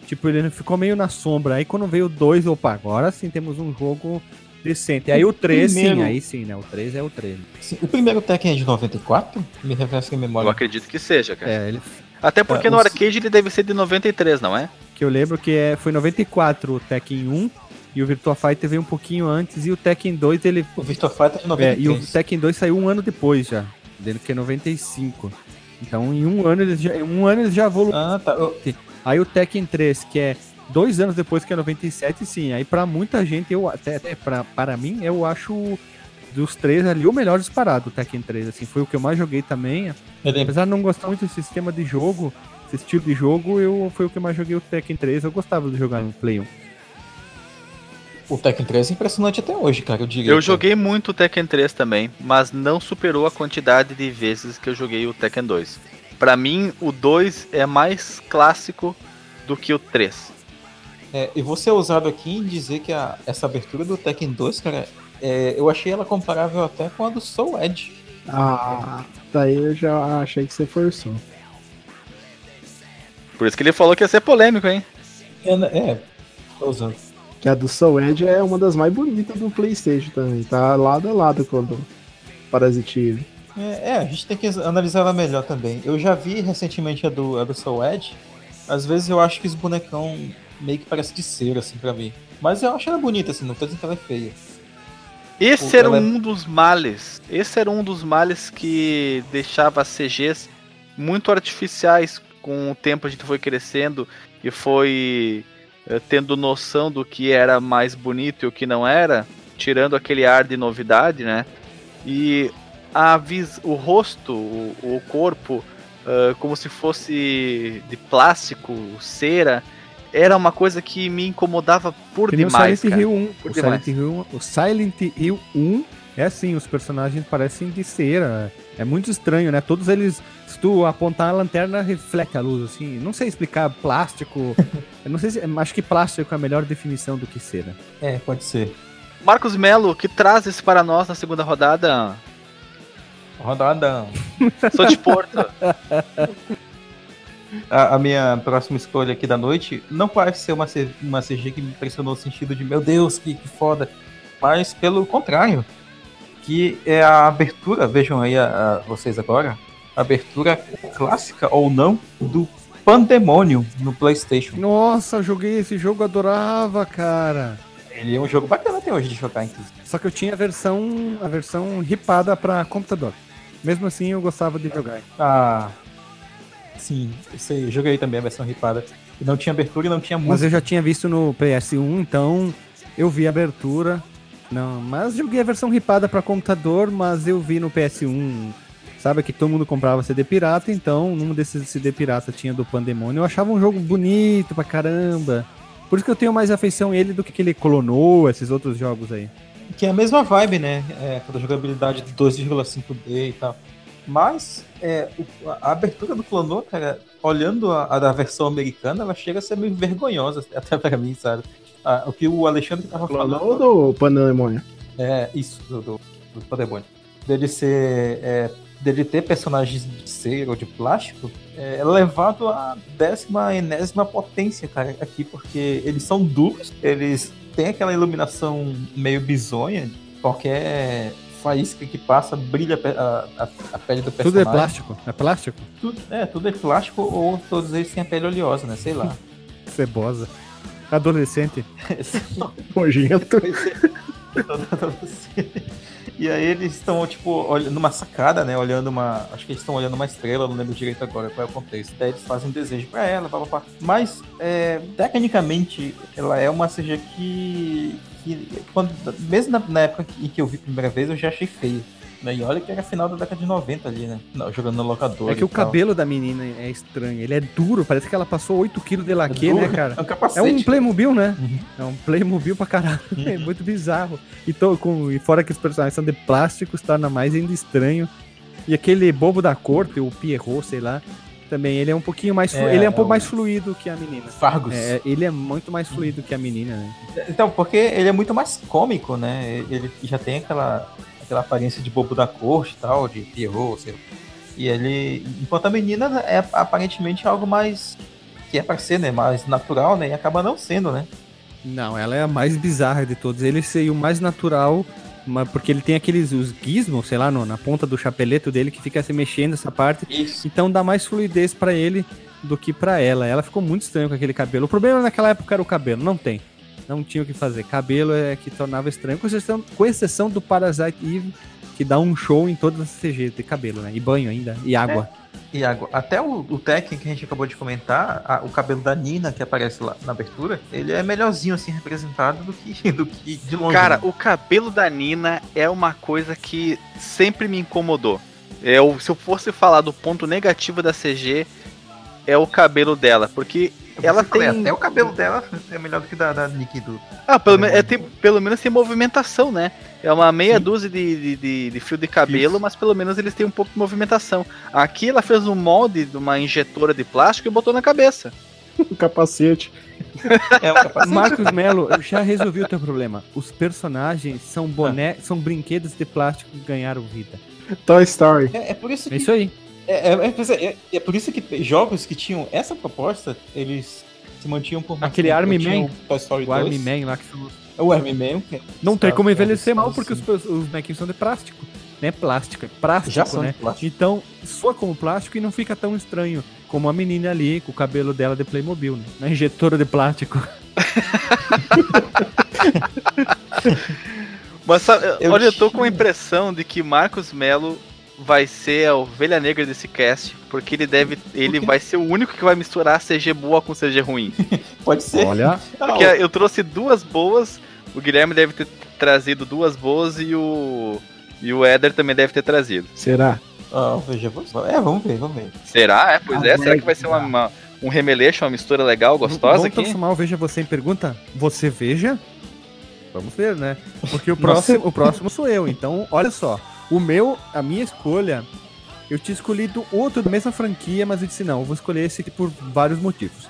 Tipo, ele ficou meio na sombra. Aí quando veio o 2, opa, agora sim temos um jogo decente. Aí o 3, primeiro... sim, aí sim, né? O 3 é o 3. Sim, o primeiro Tekken é de 94? Me refresca a memória. Eu acredito que seja, cara. É, ele... Até porque é, no arcade ele deve ser de 93, não é? Que eu lembro que é, foi 94 o Tekken 1 e o Virtua Fighter veio um pouquinho antes e o Tekken 2 ele... O Virtua Fighter é de 93. É, e o Tekken 2 saiu um ano depois já, dele que é 95. Então em um ano eles já, um ano eles já evoluíram. Ah, tá. Eu... Aí o Tekken 3, que é dois anos depois que é 97, sim. Aí para muita gente, eu até, até pra, para mim, eu acho dos três ali o melhor disparado, o Tekken 3. Assim, foi o que eu mais joguei também. Apesar de não gostar muito do sistema de jogo, esse estilo de jogo, eu foi o que eu mais joguei o Tekken 3. Eu gostava de jogar no Play 1. O Tekken 3 é impressionante até hoje, cara, eu diria. Eu joguei muito o Tekken 3 também, mas não superou a quantidade de vezes que eu joguei o Tekken 2. Para mim, o 2 é mais clássico do que o 3. É, e você é usado aqui em dizer que a, essa abertura do Tekken 2, cara, é, eu achei ela comparável até com a do Soul Edge. Ah, daí eu já achei que você forçou. Por isso que ele falou que ia ser polêmico, hein? É, né, é tô usando. Que a do Soul Edge é uma das mais bonitas do Playstation também. Tá lado a lado com a do Parasite Eve. É, é, a gente tem que analisar ela melhor também. Eu já vi recentemente a do, a do Soul Edge. Às vezes eu acho que os bonecão meio que parece de cera, assim, pra mim. Mas eu acho ela bonita, assim, não tô dizendo que ela é feia. Esse Pô, era é- um dos males. Esse era um dos males que deixava as CGs muito artificiais. Com o tempo a gente foi crescendo e foi eh, tendo noção do que era mais bonito e o que não era, tirando aquele ar de novidade, né? E a vis o rosto, o, o corpo, ah, como se fosse de plástico, cera, era uma coisa que me incomodava por Que demais. Silent cara. Hill 1. Por O demais. Silent, Hill, o Silent Hill 1 é assim, os personagens parecem de cera. É muito estranho, né? Todos eles, se tu apontar a lanterna, reflete a luz, assim. Não sei explicar, plástico. eu não sei se. Acho que plástico é a melhor definição do que cera. É, pode ser. Marcos Melo, que traz esse para nós na segunda rodada? Rodadão. Sou de Porto. A, a minha próxima escolha aqui da noite não parece ser uma, uma CG que me impressionou no sentido de meu Deus, que, que foda. Mas pelo contrário. Que é a abertura, vejam aí a- a- vocês agora, a abertura clássica ou não do Pandemonium no Playstation. Nossa, eu joguei esse jogo, adorava, cara. Ele é um jogo bacana até hoje de jogar, inclusive. Só que eu tinha a versão, a versão ripada pra computador. Mesmo assim, eu gostava de jogar. Ah, sim, eu sei, eu joguei também a versão ripada. E não tinha abertura e não tinha Mas música. eu já tinha visto no PS1, então eu vi a abertura. Não, mas joguei a versão ripada pra computador, mas eu vi no PS1. Sabe que todo mundo comprava CD pirata, então num desses CD pirata tinha do Pandemônio. Eu achava um jogo bonito pra caramba. Por isso que eu tenho mais afeição a ele do que aquele clonou, esses outros jogos aí. Que é a mesma vibe, né? É, com a jogabilidade de 2,5D e tal. Mas é, a abertura do Clonô, cara, olhando a, a da versão americana, ela chega a ser meio vergonhosa até pra mim, sabe? Ah, o que o Alexandre tava falando. Ou do Pandemônio? É, isso, do, do, do Pandemônio. Dele ser. É, dele ter personagens de cera ou de plástico, é levado à décima enésima potência, cara, aqui, porque eles são duros, eles têm aquela iluminação meio bizonha, qualquer faísca que passa brilha a, a, a pele do Tudo é personagem. plástico. É plástico? Tudo, é, tudo é plástico ou todos eles têm a pele oleosa, né? Sei lá. Cebosa. Adolescente. Nojento. E aí eles estão, tipo, olhando numa sacada, né? Olhando uma. Acho que eles estão olhando uma estrela, não lembro direito agora qual é o contexto. Daí eles fazem um desejo pra ela, pá, pá, pá. Mas, é, tecnicamente, ela é uma CG que. que quando, mesmo na, na época em que eu vi a primeira vez, eu já achei feio. Né? E olha que era final da década de 90 ali, né? Não, jogando no locador. É que o tal. cabelo da menina é estranho. Ele é duro, parece que ela passou 8kg de É laque, duro, né, cara? É um É capacete. um Playmobil, né? Uhum. É um Playmobil pra caralho. É Uhum. muito bizarro. E, tô com, e fora que os personagens são de plástico, se torna mais ainda estranho. E aquele bobo da corte, o Pierrot, sei lá, também ele é um pouquinho mais É, ele é um é pouco o- mais fluido que a menina. Fargus. É, ele é muito mais fluido que a menina, né? Então, porque ele é muito mais cômico, né? Ele já tem aquela, aquela aparência de bobo da corte e tal, de Pierrot, sei lá. E ele. Enquanto a menina é aparentemente algo mais. que é pra ser, né? Mais natural, né? E acaba não sendo, né? Não, ela é a mais bizarra de todos. Ele seria o mais natural, mas porque ele tem aqueles os gizmos, sei lá, no- na ponta do chapeleto dele que fica se mexendo essa parte. Isso. Então dá mais fluidez pra ele do que pra ela. Ela ficou muito estranha com aquele cabelo. O problema naquela época era o cabelo, não tem. Não tinha o que fazer. Cabelo é que tornava estranho, com exceção, com exceção do Parasite Eve, que dá um show em todas as CGs de cabelo, né? E banho ainda, e água. E agora, até o, o Tekken que a gente acabou de comentar, a- o cabelo da Nina que aparece lá na abertura, ele é melhorzinho assim representado do que, do que de longe. Cara, né? o cabelo da Nina é uma coisa que sempre me incomodou. Eu, se eu fosse falar do ponto negativo da CG, é o cabelo dela, porque ela tem- Até o cabelo dela é melhor do que da, da Nikki do. Ah, pelo, me- é, tem- pelo menos tem movimentação, né? É uma meia dúzia de, de, de- de fio de cabelo, Isso. mas pelo menos eles têm um pouco de movimentação. Aqui ela fez um molde de uma injetora de plástico e botou na cabeça. O capacete. É o capacete. Marcos Melo, eu já resolvi o teu problema. Os personagens são boné, Ah. são brinquedos de plástico que ganharam vida. Toy Story. É, é por isso É que isso aí. É, é- é- é- é por isso que jogos que tinham essa proposta, eles se mantinham por mais Aquele tempo. Army Man. O Toy Story O Army 2. Man lá que O Army Man. que- Não tem como envelhecer mal porque os, sim. os bonequinhos são de plástico. Não é plástico, é plástico, Já são né? plástico. Então, soa como plástico e não fica tão estranho como a menina ali com o cabelo dela de Playmobil, né? Na injetora de plástico. Mas sabe, Eu olha, eu tô com a impressão de que Marcos Melo vai ser a ovelha negra desse cast, porque ele deve. Ele vai ser o único que vai misturar CG boa com CG ruim. Pode ser. Olha, Porque eu trouxe duas boas, o Guilherme deve ter trazido duas boas e o. E o Éder também deve ter trazido. Será? ah, veja, vamos- é, vamos ver, vamos ver. Será? É, pois Ah, é. Será que vai ser uma, uma- um remeleixo, uma mistura legal, gostosa Vamos aqui? transformar o Veja Você em pergunta? Você veja? Vamos ver, né? Porque o próximo, o próximo sou eu. Então, olha só. O meu, a minha escolha, eu tinha escolhido outro da mesma franquia, mas eu disse não, eu vou escolher esse aqui por vários motivos.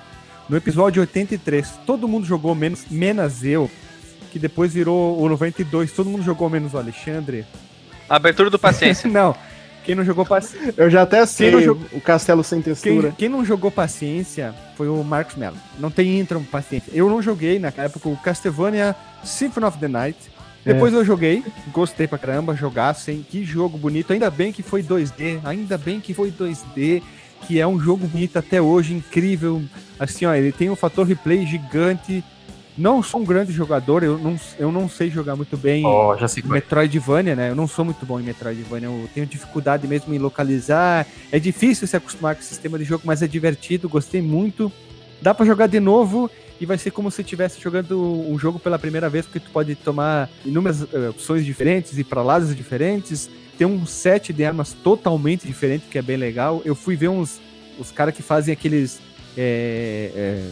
No episódio 83, todo mundo jogou menos, menos eu, que depois virou o 92, todo mundo jogou menos o Alexandre. Abertura do Paciência. não, quem não jogou paciência. Eu já até sei o Castelo Sem Quem, Textura. quem não jogou paciência foi o Marcos Mello. Não tem intro paciência. Eu não joguei na época o Castlevania Symphony of the Night. Depois eu joguei, gostei pra caramba, jogar assim, que jogo bonito. Ainda bem que foi 2D, ainda bem que foi 2D, que é um jogo bonito até hoje, incrível. Assim, ó, ele tem um fator replay gigante. Não sou um grande jogador, eu não, eu não sei jogar muito bem é. Metroidvania, né? Eu não sou muito bom em Metroidvania, eu tenho dificuldade mesmo em localizar. É difícil se acostumar com o sistema de jogo, mas é divertido, gostei muito. Dá pra jogar de novo e vai ser como se estivesse jogando um jogo pela primeira vez, porque tu pode tomar inúmeras eh, opções diferentes e para lados diferentes. Tem um set de armas totalmente diferente, que é bem legal. Eu fui ver uns os caras que fazem aqueles é, é,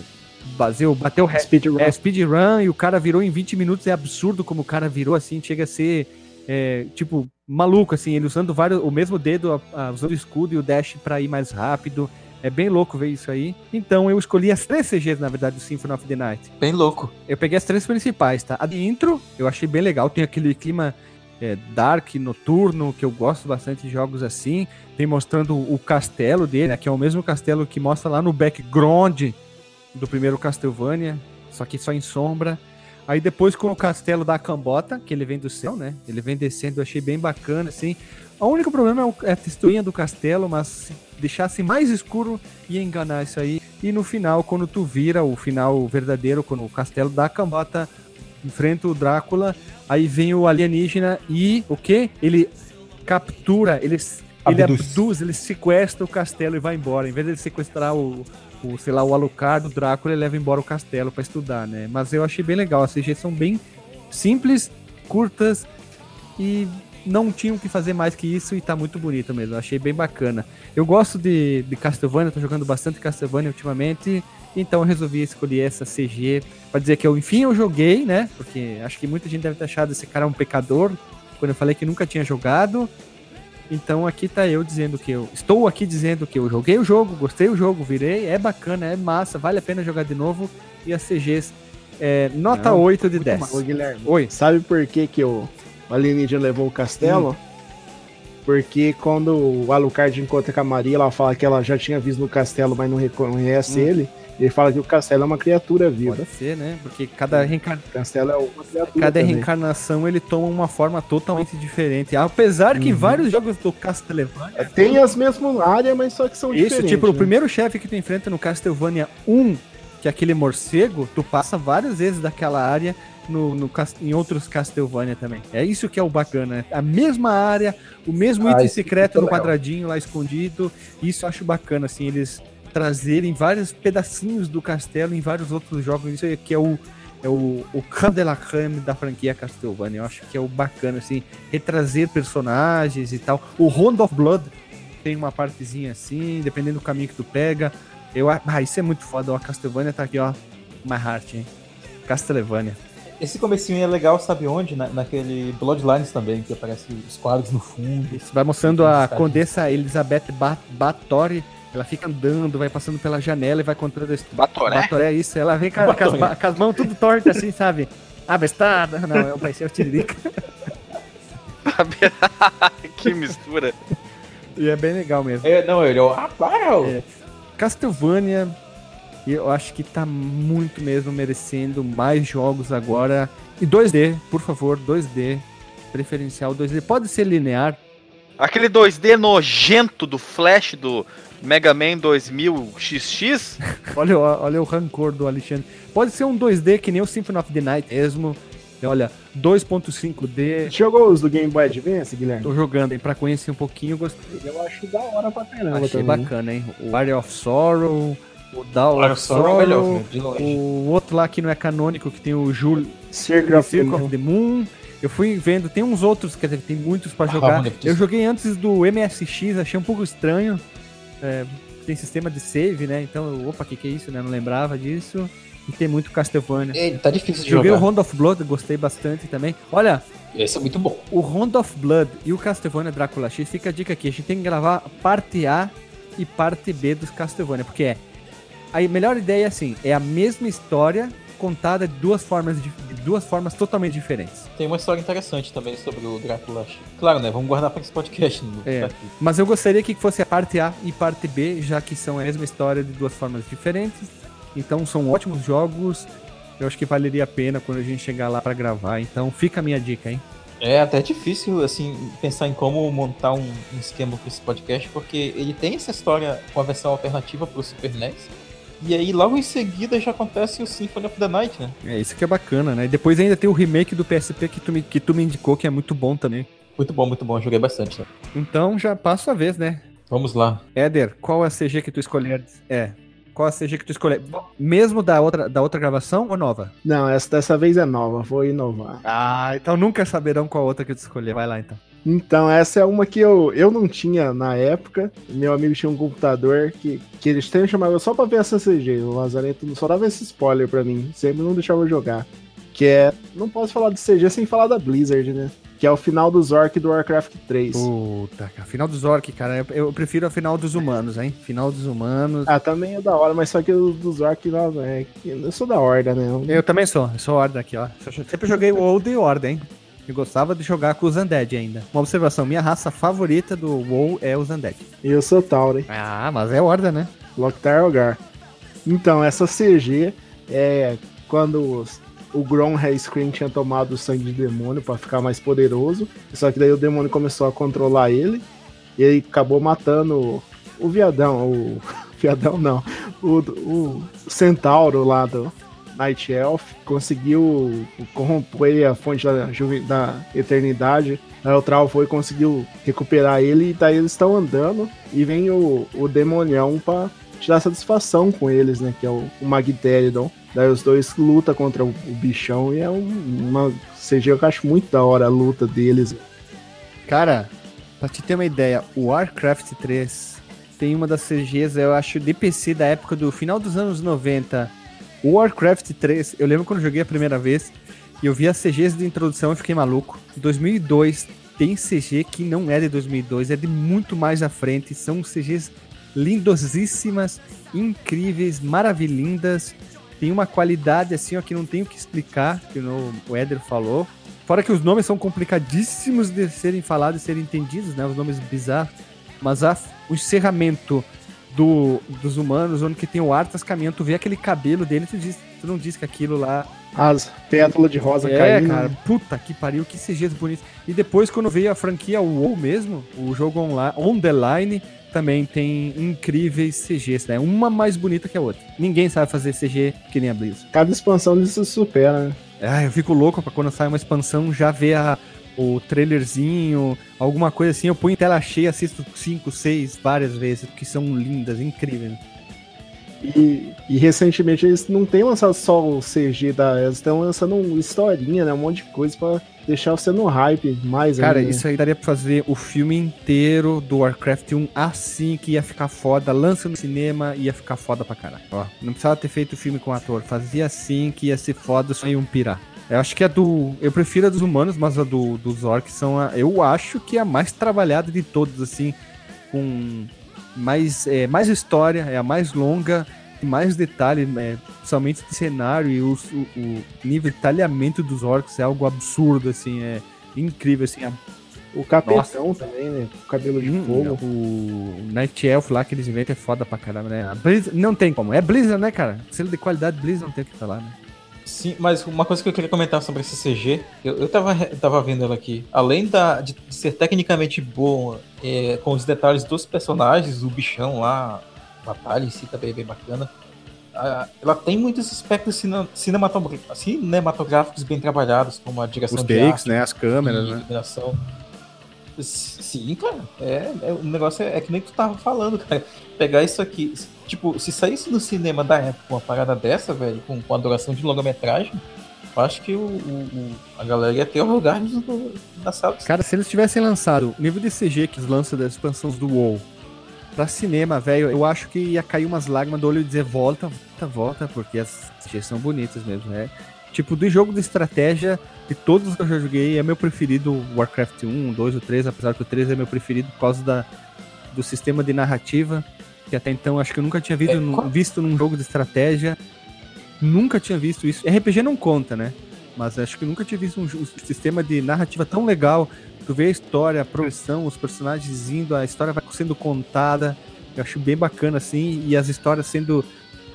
baseu, bateu o Speedrun. é speedrun e o cara virou em 20 minutos. É absurdo como o cara virou assim, chega a ser é, tipo maluco assim, ele usando vários, o mesmo dedo, a- a- usando o escudo e o dash pra ir mais rápido. É bem louco ver isso aí. Então eu escolhi as três CGs, na verdade, do Symphony of the Night. Bem louco. Eu peguei as três principais, tá? A de intro, eu achei bem legal. Tem aquele clima é, dark, noturno, que eu gosto bastante de jogos assim. Tem mostrando o castelo dele, né, que é o mesmo castelo que mostra lá no background do primeiro Castlevania, só que só em sombra. Aí depois com o castelo da Cambota, que ele vem do céu, né? Ele vem descendo, eu achei bem bacana, assim. O único problema é é a texturinha do castelo, mas se deixasse mais escuro ia enganar isso aí. E no final, quando tu vira o final verdadeiro, quando o castelo da Cambota enfrenta o Drácula, aí vem o alienígena e o quê? Ele captura, ele, ele Abduz. abduz, ele sequestra o castelo e vai embora. Em vez de ele sequestrar o, o sei lá, o Alucard, o Drácula, ele leva embora o castelo pra estudar, né? Mas eu achei bem legal, as CGs são bem simples, curtas e não tinham que fazer mais que isso e tá muito bonito mesmo. Eu achei bem bacana. Eu gosto de, de Castlevania, tô jogando bastante Castlevania ultimamente, então eu resolvi escolher essa CG pra dizer que eu, enfim, eu joguei, né? Porque acho que muita gente deve ter achado esse cara um pecador quando eu falei que nunca tinha jogado. Então aqui tá eu dizendo que eu estou aqui dizendo que eu joguei o jogo, gostei do jogo, virei, é bacana, é massa, vale a pena jogar de novo. E as CGs, é, nota Não, 8 de 10. Ô, Guilherme, Oi. sabe por que, que o alienígena levou o castelo? Hum. Porque quando o Alucard encontra com a Maria, ela fala que ela já tinha visto no castelo, mas não reconhece Hum. ele. Ele fala que o castelo é uma criatura viva. Pode ser, né? Porque cada, reencar... O castelo é uma criatura. cada também. reencarnação ele toma uma forma totalmente diferente. Apesar que Uhum. vários jogos do Castlevania. Tem as mesmas áreas, mas só que são Isso, diferentes. tipo, o né? primeiro chefe que tu enfrenta no Castlevania 1, que é aquele morcego, tu passa várias vezes daquela área no, no em outros Castlevania também. É isso que é o bacana. né? A mesma área, o mesmo Ah, item secreto no quadradinho lá escondido. Isso eu acho bacana, assim, eles trazerem vários pedacinhos do castelo em vários outros jogos. Isso aí que é o. É o, o creme de la creme da franquia Castlevania. Eu acho que é o bacana, assim, retrazer personagens e tal. O Round of Blood tem uma partezinha assim, dependendo do caminho que tu pega. Eu, ah, isso é muito foda. Ó, a Castlevania tá aqui, ó. My heart, hein? Castlevania. Esse comecinho é legal, sabe onde? Na- naquele Bloodlines também, que aparece os quadros no fundo. Isso vai mostrando a. Condessa Elizabeth Ba- Batori. Ela fica andando, vai passando pela janela e vai contando a história. Batoré? Batoré, isso. Ela vem com, a- com as, com as mãos tudo tortas assim, sabe? Abestada. Não, é o pai seu Tiririca. que mistura. E é bem legal mesmo. É, não, ele é o. Ah, para! É. Castlevania, E eu acho que tá muito mesmo merecendo mais jogos agora. E 2D, por favor, 2D. Preferencial 2D. Pode ser linear. Aquele 2D nojento do Flash do Mega Man 2000 XX? olha, olha o rancor do Alexandre. Pode ser um 2D que nem o Symphony of the Night mesmo. Olha, 2.5D. Jogou os do Game Boy Advance, Guilherme? Tô jogando, hein? Pra conhecer um pouquinho, gostei. Eu acho da hora pra caramba Achei também. bacana, hein? O Area of Sorrow, o Olha, of só é o Sorrow, melhor, de longe. o outro lá que não é canônico, que tem o Jul Circle of Circle Moon. of the Moon. Eu fui vendo, tem uns outros, quer dizer, tem muitos pra Ah, jogar. Eu joguei antes do MSX, achei um pouco estranho. É, tem sistema de save, né? Então, eu, opa, o que, que é isso, né? Não lembrava disso. E tem muito Castlevania. Ele tá difícil de Joguei o jogar. Round of Blood, gostei bastante também. Olha, Esse é muito bom. o Round of Blood e o Castlevania Drácula X, fica a dica aqui, a gente tem que gravar parte A e parte B dos Castlevania, porque é a melhor ideia é assim, é a mesma história contada de duas formas de, de duas formas totalmente diferentes. Tem uma história interessante também sobre o Drácula. Claro, né? Vamos guardar para esse podcast. No... É. Mas eu gostaria que fosse a parte A e parte B, já que são a mesma história de duas formas diferentes. Então são ótimos jogos. Eu acho que valeria a pena quando a gente chegar lá pra gravar. Então fica a minha dica, hein? É até difícil, assim, pensar em como montar um, um esquema para esse podcast, porque ele tem essa história com a versão alternativa pro Super NES. E aí, logo em seguida, já acontece o Symphony of the Night, né? É isso que é bacana, né? E depois ainda tem o remake do PSP que tu me, que tu me indicou, que é muito bom também. Muito bom, muito bom. Eu joguei bastante, né? Então já passo a vez, né? Vamos lá. Éder, qual é a CG que tu escolher? É. Qual é a CG que tu escolher? Mesmo da outra, da outra gravação ou nova? Não, essa dessa vez é nova, vou inovar. Ah, então nunca saberão qual outra que tu escolher. Vai lá então. Então, essa é uma que eu, eu não tinha na época. Meu amigo tinha um computador que, que eles têm chamado só pra ver essa CG. O Lazarento só dava esse spoiler pra mim, sempre não deixava eu jogar. Que é. Não posso falar de CG sem falar da Blizzard, né? Que é o final do Zork do Warcraft 3. Puta, cara. Final dos Orc, cara. Eu, eu prefiro a final dos humanos, hein? Final dos humanos. Ah, também é da hora, mas só que o do Zork é. Eu sou da Horda, né? Eu- Eu também sou. Eu sou Horda aqui, ó. Sempre joguei o Old e Horda, hein? Eu gostava de jogar com os Undead ainda. Uma observação, minha raça favorita do WoW é os Undead. E eu sou Tauren. Ah, mas é Horda, né? Locktar Algar. Então, essa CG é quando os- o Grom Screen tinha tomado o sangue de demônio pra ficar mais poderoso. Só que daí o demônio começou a controlar ele. E ele acabou matando o, o viadão. O viadão não. O, o centauro lá do Night Elf. Conseguiu corromper a fonte da, da eternidade. Aí o Trau foi e conseguiu recuperar ele. E daí eles estão andando. E vem o, o demonião pra tirar satisfação com eles, né? Que é o, o Magteridon. Daí os dois lutam contra o, o bichão e é um- uma CG eu acho muito da hora a luta deles. Cara, pra te ter uma ideia, o Warcraft 3 tem uma das CGs, eu acho, de PC da época do final dos anos 90. O Warcraft 3, eu lembro quando eu joguei a primeira vez e eu vi as CGs de introdução e fiquei maluco. 2002 tem CG que não é de 2002, é de muito mais à frente. São CGs lindosíssimas, incríveis, maravilhindas. Tem uma qualidade assim, ó, que não tenho que explicar, que o Éder falou. Fora que os nomes são complicadíssimos de serem falados e serem entendidos, né? Os nomes bizarros. Mas a- o encerramento do, dos humanos, onde que tem o Arthas caminhando, tu vê aquele cabelo dele, tu, diz, tu não diz que aquilo lá As pétalas de rosa é, caindo. cara, puta que pariu, que CGs bonitos. E depois, quando veio a franquia WoW mesmo, o jogo online, on the line, também tem incríveis CGs, né? Uma mais bonita que a outra. Ninguém sabe fazer CG que nem a Blizzard. Cada expansão disso supera, né? Ah, eu fico louco pra quando sai uma expansão já ver a, o trailerzinho, alguma coisa assim. Eu ponho em tela cheia, assisto 5, 6 várias vezes, porque são lindas, incríveis. E, e recentemente eles não têm lançado só o CG da. Eles estão lançando uma historinha, né? Um monte de coisa pra deixar você no hype mais Cara, ainda. isso aí daria pra fazer o filme inteiro do Warcraft 1 assim que ia ficar foda. Lança no cinema, ia ficar foda pra caralho. Ó, não precisava ter feito o filme com o ator. Fazia assim que ia ser foda, só iam pirar. Eu acho que a do. Eu prefiro a dos humanos, mas a do, dos orcs são a. Eu acho que é a mais trabalhada de todos, assim. Com mais, é, mais história, é a mais longa, mais detalhe, é, principalmente de cenário e os- o, o nível de talhamento dos orcs é algo absurdo, assim, é incrível, assim, O Capetão também, né? Com cabelo de Hum, fogo. o Night Elf lá que eles inventam é foda pra caramba, né? A Blizzard, não tem como. É Blizzard, né, cara? Selo de qualidade Blizzard não tem o que falar, né? Sim, mas uma coisa que eu queria comentar sobre esse CG, eu, eu tava, tava vendo ela aqui. Além da, de ser tecnicamente boa, é, com os detalhes dos personagens, o bichão lá, a batalha em si também é bem bacana. a- ela tem muitos aspectos cine- cinematográficos bem trabalhados, como a direção Os de takes, arte né? As câmeras, né? iluminação. Sim, cara. É, é- o negócio é, é que nem tu tava falando, cara. Pegar isso aqui, tipo, se saísse no cinema da época uma parada dessa, velho, com, com a duração de longa-metragem, eu acho que o, o- a galera ia ter orgasmos no- na sala. Cara, se eles tivessem lançado o nível de CG que eles lançam das expansões do WoW pra cinema, velho, eu acho que ia cair umas lágrimas do olho e dizer volta, volta, volta, porque as CGs são bonitas mesmo, né? Tipo, do jogo de estratégia, de todos os que eu já joguei, é meu preferido Warcraft 1, 2 ou 3, apesar que o 3 é meu preferido por causa da, do sistema de narrativa, que até então acho que eu nunca tinha visto, É, num- visto num jogo de estratégia. Nunca tinha visto isso. RPG não conta, né? Mas acho que nunca tinha visto um, um sistema de narrativa tão legal. Tu vê a história, a progressão, os personagens indo, a história vai sendo contada. Eu acho bem bacana, assim, e as histórias sendo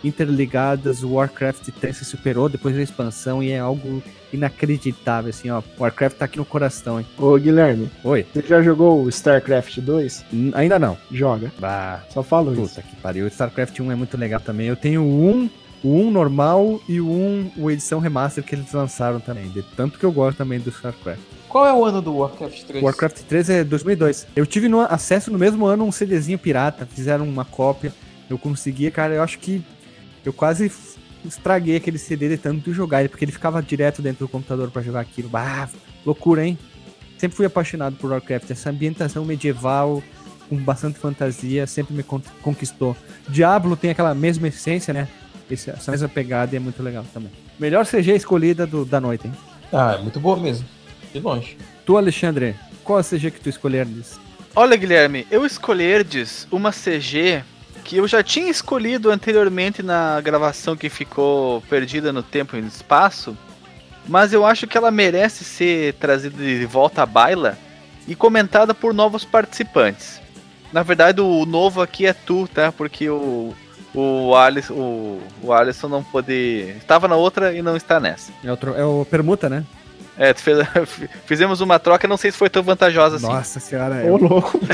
interligadas. O Warcraft 3 se superou depois da expansão e é algo inacreditável, assim, ó. Warcraft tá aqui no coração, hein? Ô, Guilherme, Oi? você já jogou o StarCraft 2? N- ainda não. Joga. Bah, Só falo isso. puta que pariu. O StarCraft 1 é muito legal também. Eu tenho o 1, o 1 normal e o 1, o edição remaster que eles lançaram também. De tanto que eu gosto também do StarCraft. Qual é o ano do Warcraft 3? O Warcraft 3 é 2002. Eu tive no acesso no mesmo ano um CDzinho pirata, fizeram uma cópia. Eu conseguia, cara, eu acho que eu quase estraguei aquele CD de tanto jogar ele, porque ele ficava direto dentro do computador pra jogar aquilo. Bah, loucura, hein? Sempre fui apaixonado por Warcraft. Essa ambientação medieval, com bastante fantasia, sempre me con- conquistou. Diablo tem aquela mesma essência, né? Essa mesma pegada e é muito legal também. Melhor CG escolhida do- da noite, hein? Ah, é muito boa mesmo. De longe. Tu, Alexandre, qual a CG que tu escolheres? Olha, Guilherme, eu escolherdes uma CG que eu já tinha escolhido anteriormente na gravação que ficou perdida no tempo e no espaço, mas eu acho que ela merece ser trazida de volta à baila e comentada por novos participantes. Na verdade, o novo aqui é tu, tá? Porque o o Alisson, o, o Alisson não pôde. Estava na outra e não está nessa. É o, tro- é o permuta, né? É, fez- fizemos uma troca, não sei se foi tão vantajosa assim. Nossa senhora, é Ô, louco.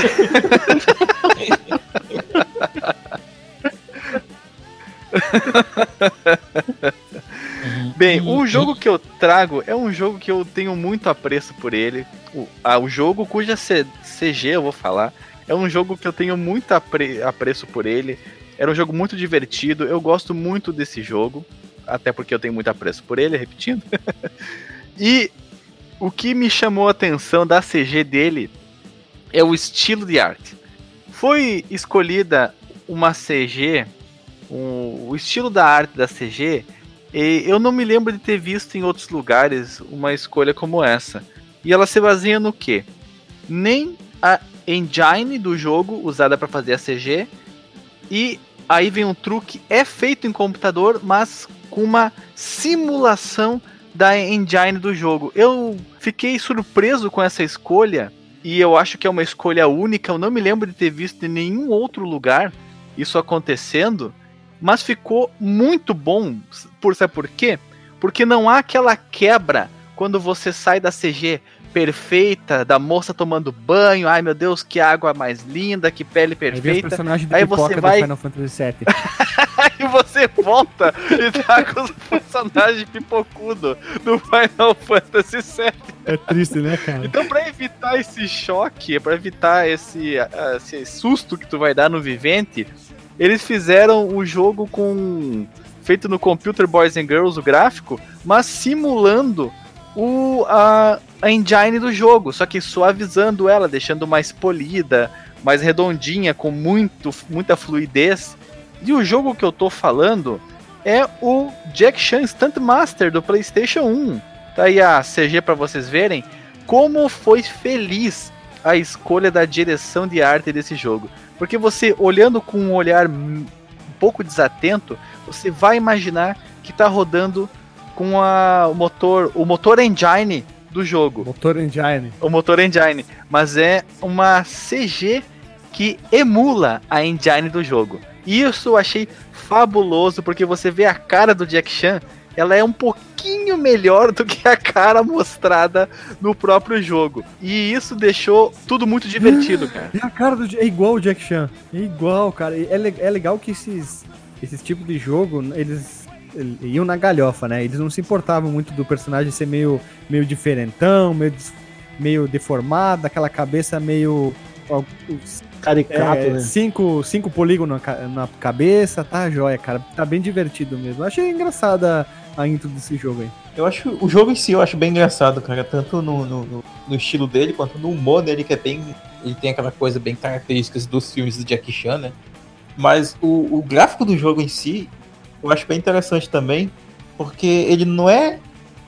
Bem, o jogo que eu trago é um jogo que eu tenho muito apreço por ele. O, ah, o jogo cuja C- CG eu vou falar é um jogo que eu tenho muito apre- apreço por ele. Era um jogo muito divertido. Eu gosto muito desse jogo, até porque eu tenho muito apreço por ele, repetindo. e o que me chamou a atenção da CG dele é o estilo de arte. Foi escolhida uma CG, um- o estilo da arte da CG e eu não me lembro de ter visto em outros lugares uma escolha como essa. E ela se baseia no quê? Nem a engine do jogo usada para fazer a CG. E aí vem um truque, é feito em computador, mas com uma simulação da engine do jogo. Eu fiquei surpreso com essa escolha e eu acho que é uma escolha única. Eu não me lembro de ter visto em nenhum outro lugar isso acontecendo mas ficou muito bom. Por sabe por quê? Porque não há aquela quebra quando você sai da CG perfeita, da moça tomando banho, ai meu Deus, que água mais linda, que pele Aí perfeita. Aí pipoca você vai- Final Fantasy VII. Aí você volta e tá com os personagens pipocudo do Final Fantasy VII. É triste, né, cara? Então, pra evitar esse choque, pra evitar esse, esse susto que tu vai dar no vivente, eles fizeram o jogo com feito no Computer Boys and Girls, o gráfico, mas simulando o, a, a engine do jogo, só que suavizando ela, deixando mais polida, mais redondinha, com muito, muita fluidez. E o jogo que eu tô falando é o Jack Chan Stunt Master do PlayStation 1. Tá aí a CG para vocês verem como foi feliz a escolha da direção de arte desse jogo. Porque você, olhando com um olhar um pouco desatento, você vai imaginar que está rodando com a, o motor, o motor engine do jogo. Motor Engine. o motor engine, mas é uma CG que emula a engine do jogo. Isso eu achei fabuloso, porque você vê a cara do Jack Chan, ela é um pouquinho melhor do que a cara mostrada no próprio jogo. E isso deixou tudo muito divertido, cara. E a cara do. É igual o Jack Chan. É igual, cara. É, é legal que esses, esses tipos de jogo, eles iam na galhofa, né? Eles não se importavam muito do personagem ser meio, meio diferentão, meio, meio deformado, aquela cabeça meio. Caricato, é, né? cinco, cinco polígonos na, na cabeça, tá joia, cara. Tá bem divertido mesmo. Achei engraçada a intro desse jogo aí. Eu acho o jogo em si eu acho bem engraçado, cara, tanto no, no, no- estilo dele quanto no humor dele que é bem, ele tem aquela coisa bem característica dos filmes do Jackie Chan, né? Mas o, o gráfico do jogo em si eu acho bem interessante também, porque ele não é,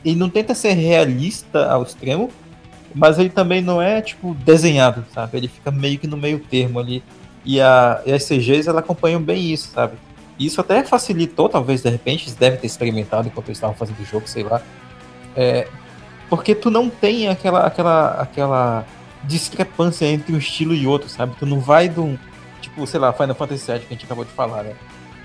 ele não tenta ser realista ao extremo, mas ele também não é tipo desenhado, sabe? Ele fica meio que no meio termo ali. E, a, e as CGs ela acompanham bem isso, sabe? Isso até facilitou, talvez, de repente, eles devem ter experimentado enquanto eles estavam fazendo o jogo, sei lá. É, porque tu não tem aquela, aquela, aquela discrepância entre um estilo e outro, sabe? Tu não vai de um. Tipo, sei lá, Final Fantasy VII que a gente acabou de falar, né?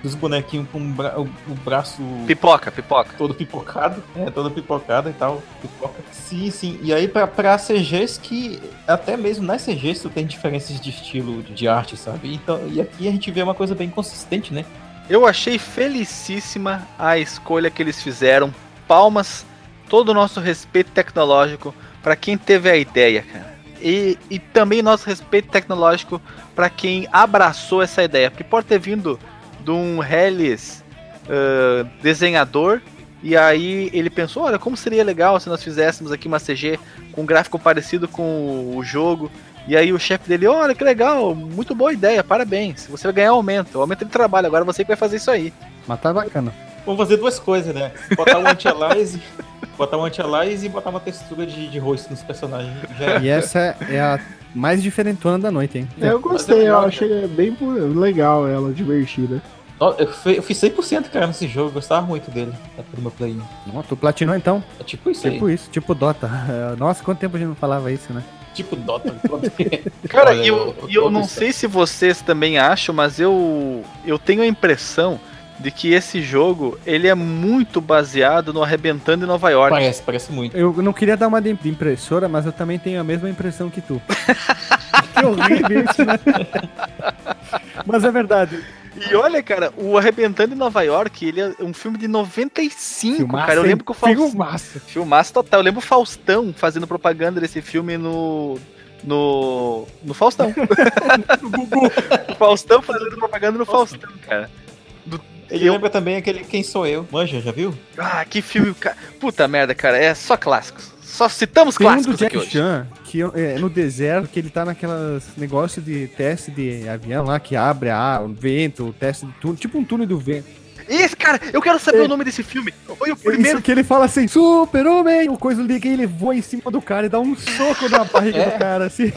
Dos bonequinhos com o, bra- o- o braço Pipoca, pipoca. todo pipocado, é, todo pipocado e tal. Pipoca. Sim, sim. E aí pra, pra CGs que até mesmo nas CGs tu tem diferenças de estilo de, de arte, sabe? Então, e aqui a gente vê uma coisa bem consistente, né? Eu achei felicíssima a escolha que eles fizeram. Palmas, todo o nosso respeito tecnológico para quem teve a ideia, cara. E, e também nosso respeito tecnológico para quem abraçou essa ideia. Porque pode ter vindo de um Hellis ah, desenhador. E aí ele pensou, olha, como seria legal se nós fizéssemos aqui uma CG com um gráfico parecido com o jogo. E aí o chefe dele, olha que legal, muito boa ideia, parabéns. Você vai ganhar aumento, aumento de trabalho, agora você que vai fazer isso aí. Mas tá bacana. Vamos fazer duas coisas, né? Botar um anti-aliase, botar um anti-aliase e botar uma textura de, de rosto nos personagens. Já é. E essa é a mais diferentona da noite, hein? Eu gostei, legal, eu achei bem legal ela, divertida. Eu, fi- eu fiz 100% cara nesse jogo, eu gostava muito dele, do meu play. Ó, tu platinou então? É tipo isso aí, Tipo isso, tipo Dota. Nossa, quanto tempo a gente não falava isso, né? tipo Dota. Cara, Olha, e eu, eu- eu não sei se vocês também acham, mas eu, eu tenho a impressão de que esse jogo ele é muito baseado no Arrebentando em Nova York. Parece, parece muito. Eu não queria dar uma de impressora, mas eu também tenho a mesma impressão que tu. que horrível isso, né? Mas é verdade. E olha, cara, o Arrebentando em Nova York, ele é um filme de 95, cara. Eu lembro que o Faustão. Filmaço. Filmaço total. Eu lembro o Faustão fazendo propaganda desse filme no. No. No Faustão. o Faustão fazendo propaganda no Faustão, cara. Ele Eu- lembra também aquele Quem Sou Eu. Manja, já viu? Ah, que filme. Puta merda, cara. É só clássicos. Só citamos Tem um do clássicos aqui Jack hoje. Chan, que é no deserto, que ele tá naquelas negócio de teste de avião lá, que abre a, o vento, o teste de túnel, tipo um túnel do vento. Esse, cara, eu quero saber o nome desse filme. Foi o primeiro. Isso que ele fala assim, super homem, o coisa liga e ele voa em cima do cara e dá um soco na barriga É. do cara, assim.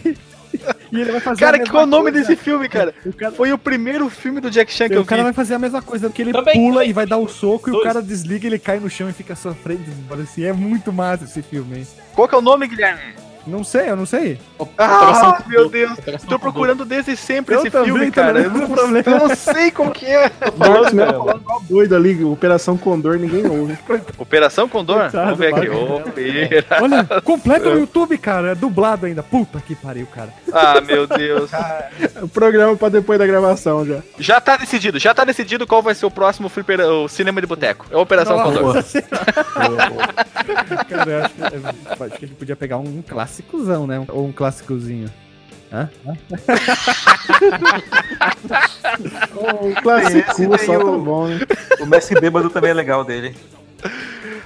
E ele vai fazer Cara, a que mesma qual é o nome coisa. desse filme, cara? O cara, Foi o primeiro filme do Jack Chan que eu o cara vi. vai fazer a mesma coisa, porque ele Também, pula também. e vai dar o soco e o Dois. cara desliga, ele cai no chão e fica sofrendo. Assim, é muito massa esse filme, hein? Qual que é o nome, Guilherme? Não sei, eu não sei. Ah, Operação meu. Deus. Operação Tô procurando desde sempre Eu esse também filme, cara. Eu não, eu não sei qual que é. Mel velho. falando igual doido ali, Operação Condor, ninguém ouve. Operação Condor? Coitado, Vamos ver aqui. Bárbara. Opera... Olha, completo no YouTube, cara. É dublado ainda. Puta que pariu, cara. Ah, meu Deus. O programa pra depois da gravação já. Já tá decidido, já tá decidido qual vai ser o próximo flipper, o cinema de boteco. É Operação Nossa Condor. Cara, eu acho que, eu acho que a gente podia pegar um clássicozão, né? Ou um clássicozinho. Hã? O clássico Esse só tem tá o- bom, né? O Mestre Bêbado também é legal dele.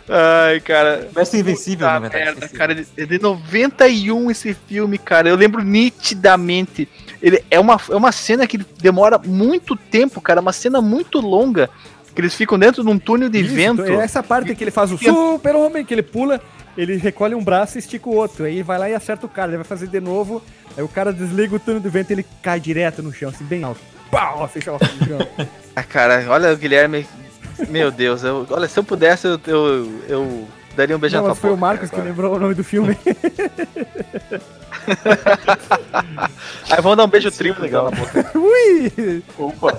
Ai, cara. Mestre Invencível, na verdade. merda, cara. É de 91 esse filme, cara. Eu lembro nitidamente. Ele é uma, é uma cena que demora muito tempo, cara. Uma cena muito longa. Que eles ficam dentro de um túnel de Isso, vento. É essa parte que ele faz o super homem, que ele pula, ele recolhe um braço e estica o outro. Aí ele vai lá e acerta o cara. Ele vai fazer de novo. Aí o cara desliga o túnel do vento e ele cai direto no chão, assim, bem alto. Pau! Lá no chão. Ah, cara, olha o Guilherme. Meu Deus, eu, olha, se eu pudesse, eu, eu, eu Daria um beijo Não, na mas tua foi o boca, Marcos que agora. lembrou o nome do filme. Aí vamos dar um beijo triplo legal. legal na boca. Ui! Opa,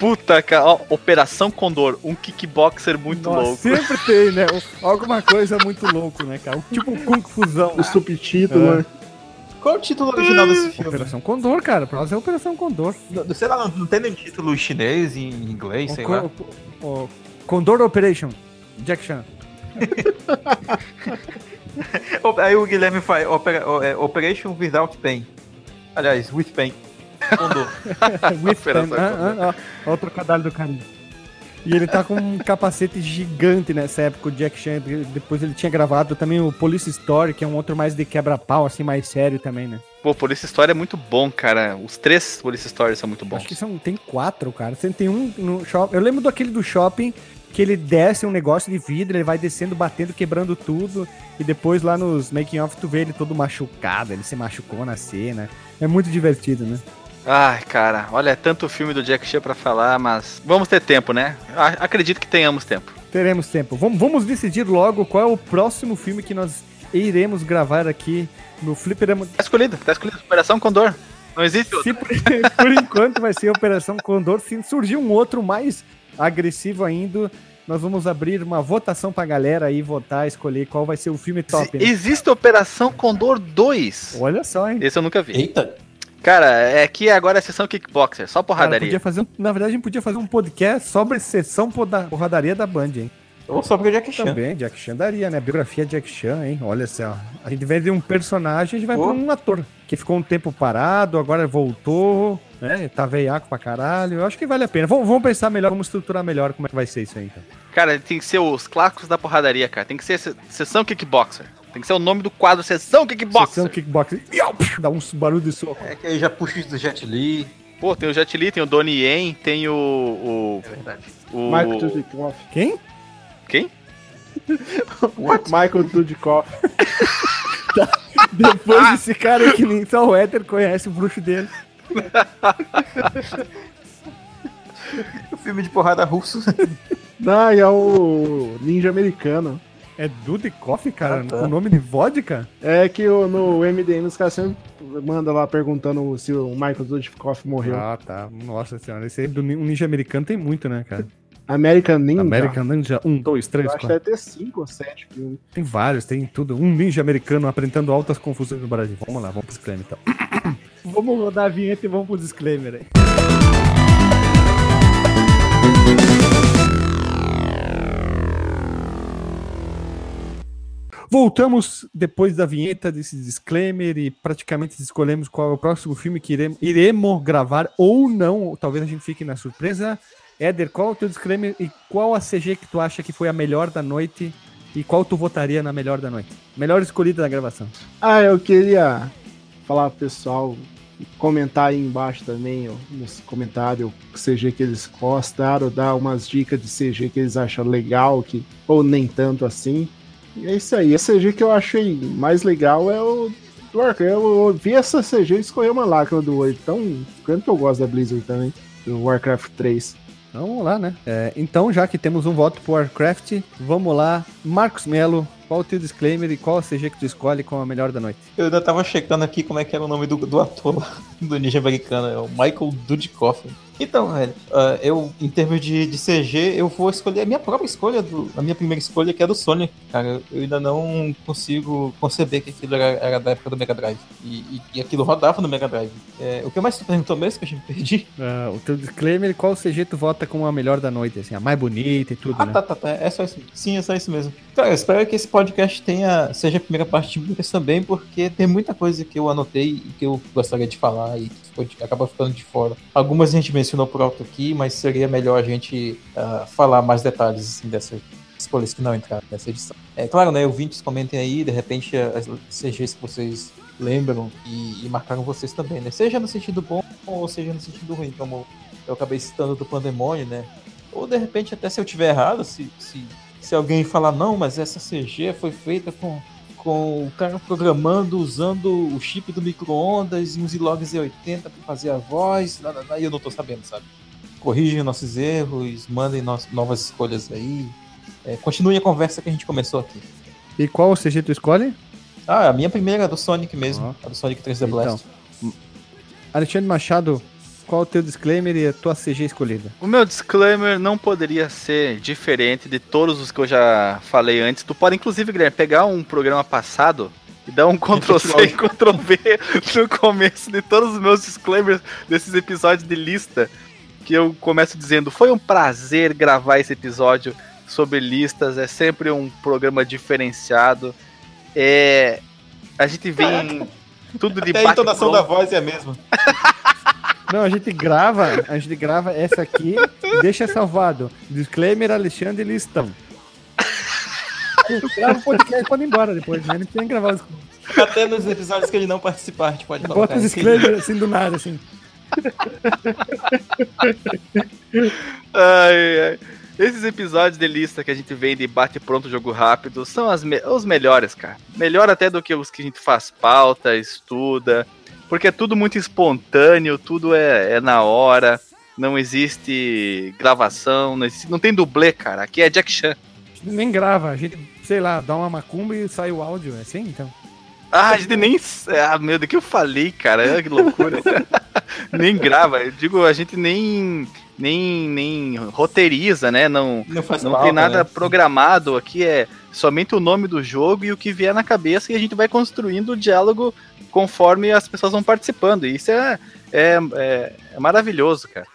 Puta, cara, ó, Operação Condor, um kickboxer muito Nossa, louco. Sempre tem, né? Alguma coisa muito louco, né, cara? Tipo um Kung Fusão. O subtítulo, É. né? qual é o título original desse filme? Operação Condor, cara. Pra nós é Operação Condor. Não- Sei lá, não, tem nem título chinês em inglês, sei O lá. co- o- o Condor Operation. Jack Chan. Aí o Guilherme faz é, Operation Without Pain. Aliás, with pain. Condor. Pen. Ah, ah, ah. Ó o trocadilho do carinho. E ele tá com um capacete gigante nessa época, o Jack Chan. Depois ele tinha gravado também o Police Story, que é um outro mais de quebra-pau, assim, mais sério também, né? Pô, Police Story é muito bom, cara. Os três Police Stories são muito bons. Acho que são, tem quatro, cara. Tem um no shopping. Eu lembro daquele do shopping que ele desce um negócio de vidro, ele vai descendo, batendo, quebrando tudo. E depois lá nos making off tu vê ele todo machucado, ele se machucou na cena. É muito divertido, né? Ai, cara, olha, é tanto filme do Jack Chan pra falar, mas vamos ter tempo, né? Acredito que tenhamos tempo. Teremos tempo. Vamos, vamos decidir logo qual é o próximo filme que nós iremos gravar aqui no Fliperama. Tá escolhido, tá escolhido. Operação Condor. Não existe outro. Se por, por enquanto vai ser Operação Condor. Se surgir um outro mais agressivo ainda, nós vamos abrir uma votação pra galera aí votar, escolher qual vai ser o filme top. né? Existe Operação Condor 2. Olha só, hein? Esse eu nunca vi. Eita, Cara, é que agora é sessão kickboxer, só Cara, porradaria. podia fazer um- na verdade, a gente podia fazer um podcast sobre sessão porradaria da Band, hein? ou só porque Jack Chan. Também, Jack Chan daria, né? Biografia Jack Chan, hein? Olha só. A gente vem de um personagem, a gente vai Pô. pra um ator que ficou um tempo parado, agora voltou, né? Tá veiaco pra caralho. Eu acho que vale a pena. Vamos, vamos pensar melhor, vamos estruturar melhor como é que vai ser isso aí, então. Cara, tem que ser os clássicos da porradaria, cara. Tem que ser se- sessão kickboxer. Tem que ser o nome do quadro Sessão Kickboxer. Sessão psh, Dá uns barulhos de soco. É que aí já puxa isso do Jet Li. Pô, tem o Jet Li, tem o Donnie Yen, tem o. o, É verdade. o Michael Dudikoff. Quem? Quem? Michael Dudikoff. Depois desse cara que nem só o Éter conhece o bruxo dele. O filme de porrada russo. Não, e é o Ninja Americano. É Dudikoff, cara? Ah, tá. Com nome de vodka? É que o- no MDM os caras sempre mandam lá perguntando se o Michael Dudikoff morreu. Ah, tá. Nossa senhora. Esse aí do ni- um ninja americano tem muito, né, cara? American Ninja. American Ninja 1, 2, 3, Eu acho que 4. deve ter cinco ou sete filmes. Tem vários, tem tudo. Um ninja americano apresentando altas confusões no Brasil. Vamos lá, vamos pro disclaimer então. vamos rodar a vinheta e vamos pro disclaimer aí. Voltamos depois da vinheta desse disclaimer e praticamente escolhemos qual é o próximo filme que iremos, iremos gravar ou não. Talvez a gente fique na surpresa. Éder, qual é o teu disclaimer e qual a CG que tu acha que foi a melhor da noite e qual tu votaria na melhor da noite? Melhor escolhida da gravação. Ah, eu queria falar pro pessoal comentar aí embaixo também, ó, nos comentários, CG que eles gostaram, dar umas dicas de CG que eles acham legal, que, ou nem tanto assim. E é isso aí. A CG que eu achei mais legal é o do Warcraft. Eu vi essa CG e escolhi uma lágrima do olho. Então, quanto que eu gosto da Blizzard também, do Warcraft 3. Então, vamos lá, né? É, então, já que temos um voto pro Warcraft, vamos lá. Marcos Melo, qual o teu disclaimer e qual a CG que tu escolhe como a melhor da noite? Eu ainda tava checando aqui como é que era o nome do, do ator lá, do Ninja Americano, é o Michael Dudikoff. Então, velho, ah, eu, em termos de, de CG, eu vou escolher a minha própria escolha, do, a minha primeira escolha, que é do Sonic. Cara, eu ainda não consigo conceber que aquilo era, era da época do Mega Drive. E, e, e aquilo rodava no Mega Drive. É, o que mais tu perguntou mesmo, que eu já me perdi? Ah, o teu disclaimer qual CG tu vota como a melhor da noite, assim, a mais bonita e tudo, Ah, né? tá, tá, tá. É só isso. Sim, é só isso mesmo. Cara, eu espero que esse podcast tenha, seja a primeira parte de muitas também, porque tem muita coisa que eu anotei e que eu gostaria de falar e que ficou acaba ficando de fora. Algumas a gente mencionou por alto aqui, mas seria melhor a gente ah, falar mais detalhes assim, dessas escolhas que não entraram nessa edição. É claro, né? Ouvintes, comentem aí, de repente, as CGs que vocês lembram e, e marcaram vocês também, né? Seja no sentido bom ou seja no sentido ruim, como eu acabei citando do Pandemônio, né? Ou de repente, até se eu tiver errado, se, se, se alguém falar, não, mas essa CG foi feita com, com o cara programando, usando o chip do micro-ondas e uns logs E80 para fazer a voz, lá, lá, lá, e eu não tô sabendo, sabe? Corrigem nossos erros, mandem nos- novas escolhas aí. É, continue a conversa que a gente começou aqui. E qual CG tu escolhe? Ah, a minha primeira é do Sonic mesmo, a do Sonic 3D Blast. Então, Alexandre Machado, qual o teu disclaimer e a tua CG escolhida? O meu disclaimer não poderia ser diferente de todos os que eu já falei antes. Tu pode, inclusive, Guilherme, pegar um programa passado e dar um Ctrl-C e Ctrl-V no começo de todos os meus disclaimers desses episódios de lista. Que eu começo dizendo: Foi um prazer gravar esse episódio sobre listas. É sempre um programa diferenciado. É. A gente vem tudo de Até a entonação da bate-pronto. voz é a mesma. Não, a gente grava, a gente grava essa aqui, deixa salvado. Disclaimer Alexandre Listão. Grava o podcast pode ir embora depois, né? Não precisa gravar os. Até nos episódios que ele não participar, a gente pode Bota colocar os disclaimer assim do nada, assim. Ai, ai. Esses episódios de lista que a gente vem de bate pronto jogo rápido são as me- os melhores, cara. Melhor até do que os que a gente faz pauta, estuda. Porque é tudo muito espontâneo, tudo é, é na hora. Não existe gravação, não, existe- não tem dublê, cara. Aqui é Jack Chan. Nem grava, a gente, sei lá, dá uma macumba e sai o áudio, é assim então. Ah, a gente nem. Ah, meu Deus, o que eu falei, cara? Que loucura. nem grava. Eu digo, a gente nem. Nem, nem roteiriza, né? Não, Não faz Não tem nada né? programado aqui, é somente o nome do jogo e o que vier na cabeça e a gente vai construindo o diálogo conforme as pessoas vão participando. E isso é, é, é, é maravilhoso, cara.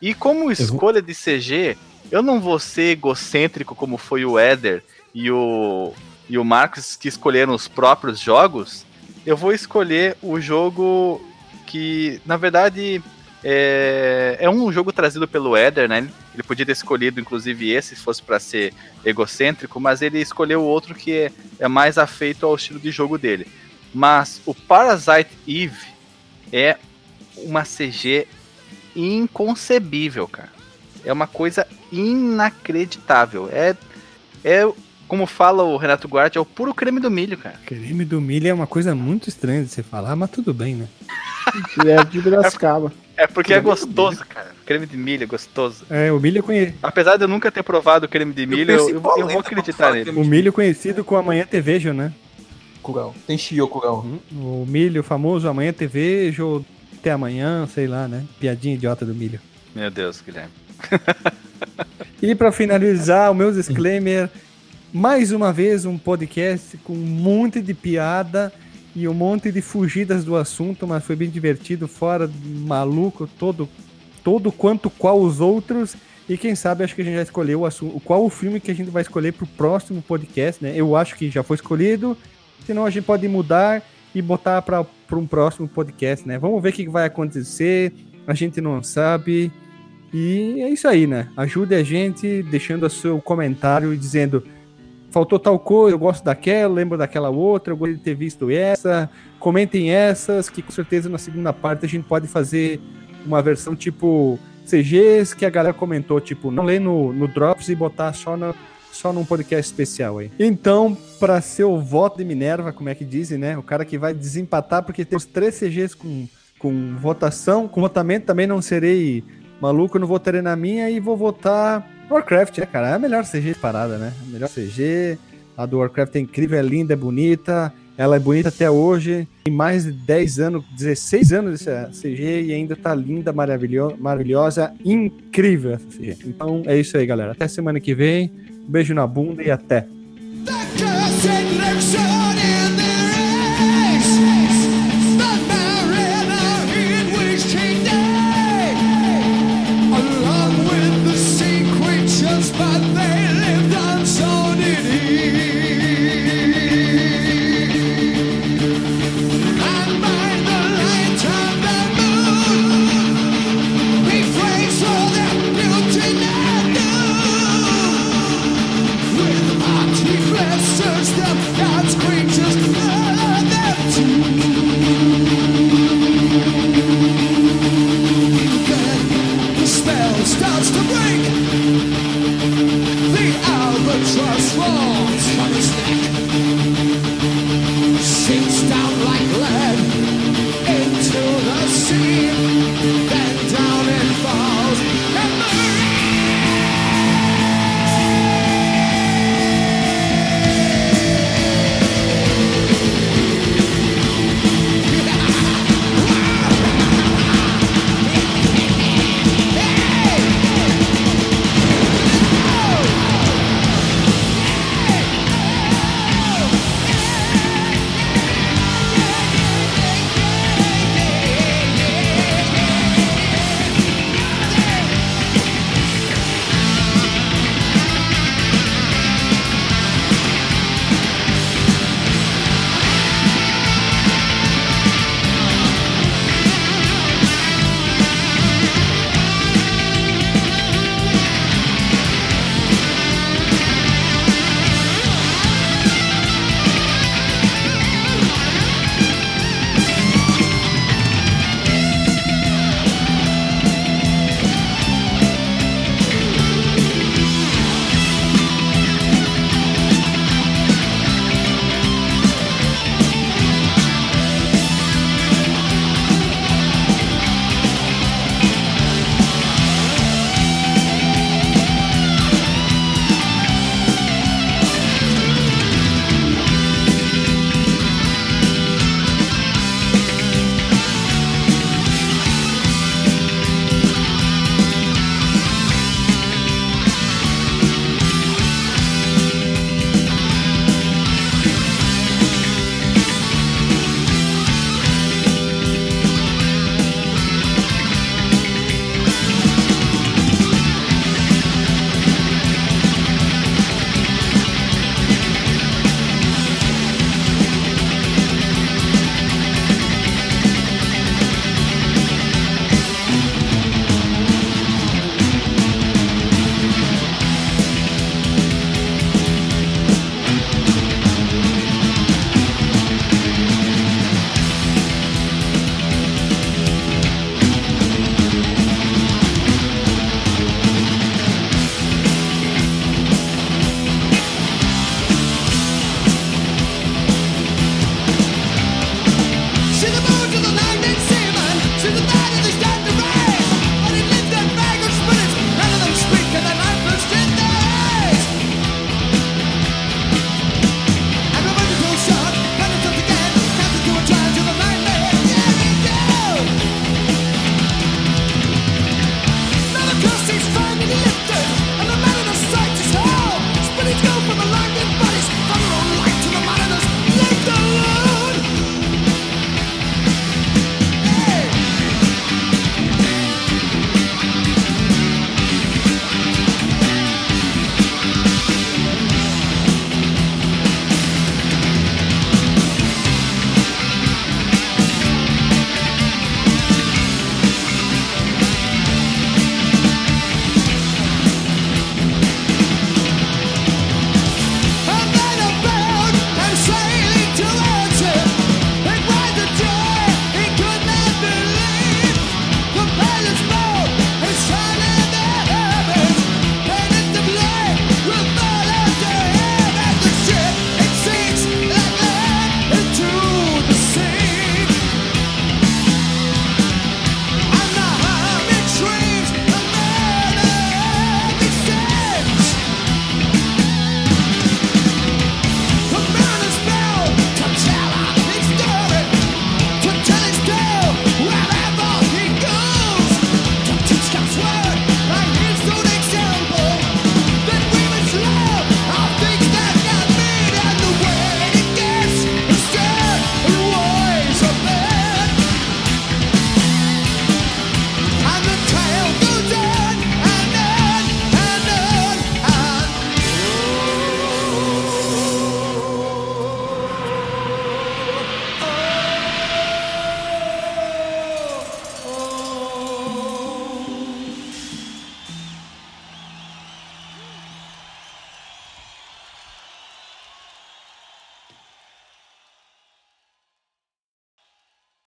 E como escolha de CG, eu não vou ser egocêntrico como foi o Éder e o, e o Marcos que escolheram os próprios jogos. Eu vou escolher o jogo que, na verdade, é, é um jogo trazido pelo Éder, né? Ele podia ter escolhido, inclusive, esse, se fosse para ser egocêntrico, mas ele escolheu outro que é, é mais afeito ao estilo de jogo dele. Mas o Parasite Eve é uma CG inconcebível, cara. É uma coisa inacreditável. É, é como fala o Renato Guardi, é o puro creme do milho, cara. Creme do milho é uma coisa muito estranha de você falar, mas tudo bem, né? Direto de Piracicaba. É porque é gostoso, cara. Creme de milho é gostoso. É, o milho, conhe... Apesar de eu nunca ter provado creme de milho, eu, eu, eu vou acreditar nele. o milho conhecido com amanhã te vejo, né? Kural. Tem Shio Kural. O milho famoso amanhã te vejo, até amanhã, sei lá, né? Piadinha idiota do milho. Meu Deus, Guilherme. E pra finalizar, o meu disclaimer, mais uma vez um podcast com um monte de piada e um monte de fugidas do assunto, mas foi bem divertido, fora maluco, todo todo quanto qual os outros. E quem sabe acho que a gente já escolheu o assunto, qual o filme que a gente vai escolher pro próximo podcast, né? Eu acho que já foi escolhido, senão a gente pode mudar e botar para um próximo podcast, né? Vamos ver o que vai acontecer. A gente não sabe. E é isso aí, né? Ajude a gente deixando o seu comentário e dizendo: faltou tal coisa, eu gosto daquela, lembro daquela outra, eu gostaria de ter visto essa. Comentem essas, que com certeza na segunda parte a gente pode fazer uma versão tipo CGs que a galera comentou, tipo, não ler no, no Drops e botar só, na, só num podcast especial aí. Então, para ser o voto de Minerva, como é que dizem, né? O cara que vai desempatar, porque temos três CGs com, com votação, com votamento também não serei maluco, não votarei na minha e vou votar Warcraft, né, cara? É a melhor CG parada, né? A melhor CG. A do Warcraft é incrível, é linda, é bonita. Ela é bonita até hoje. Tem mais de 10 anos, 16 anos essa CG e ainda tá linda, maravilho maravilhosa, incrível essa CG. Então é isso aí, galera. Até semana que vem. Um beijo na bunda e até.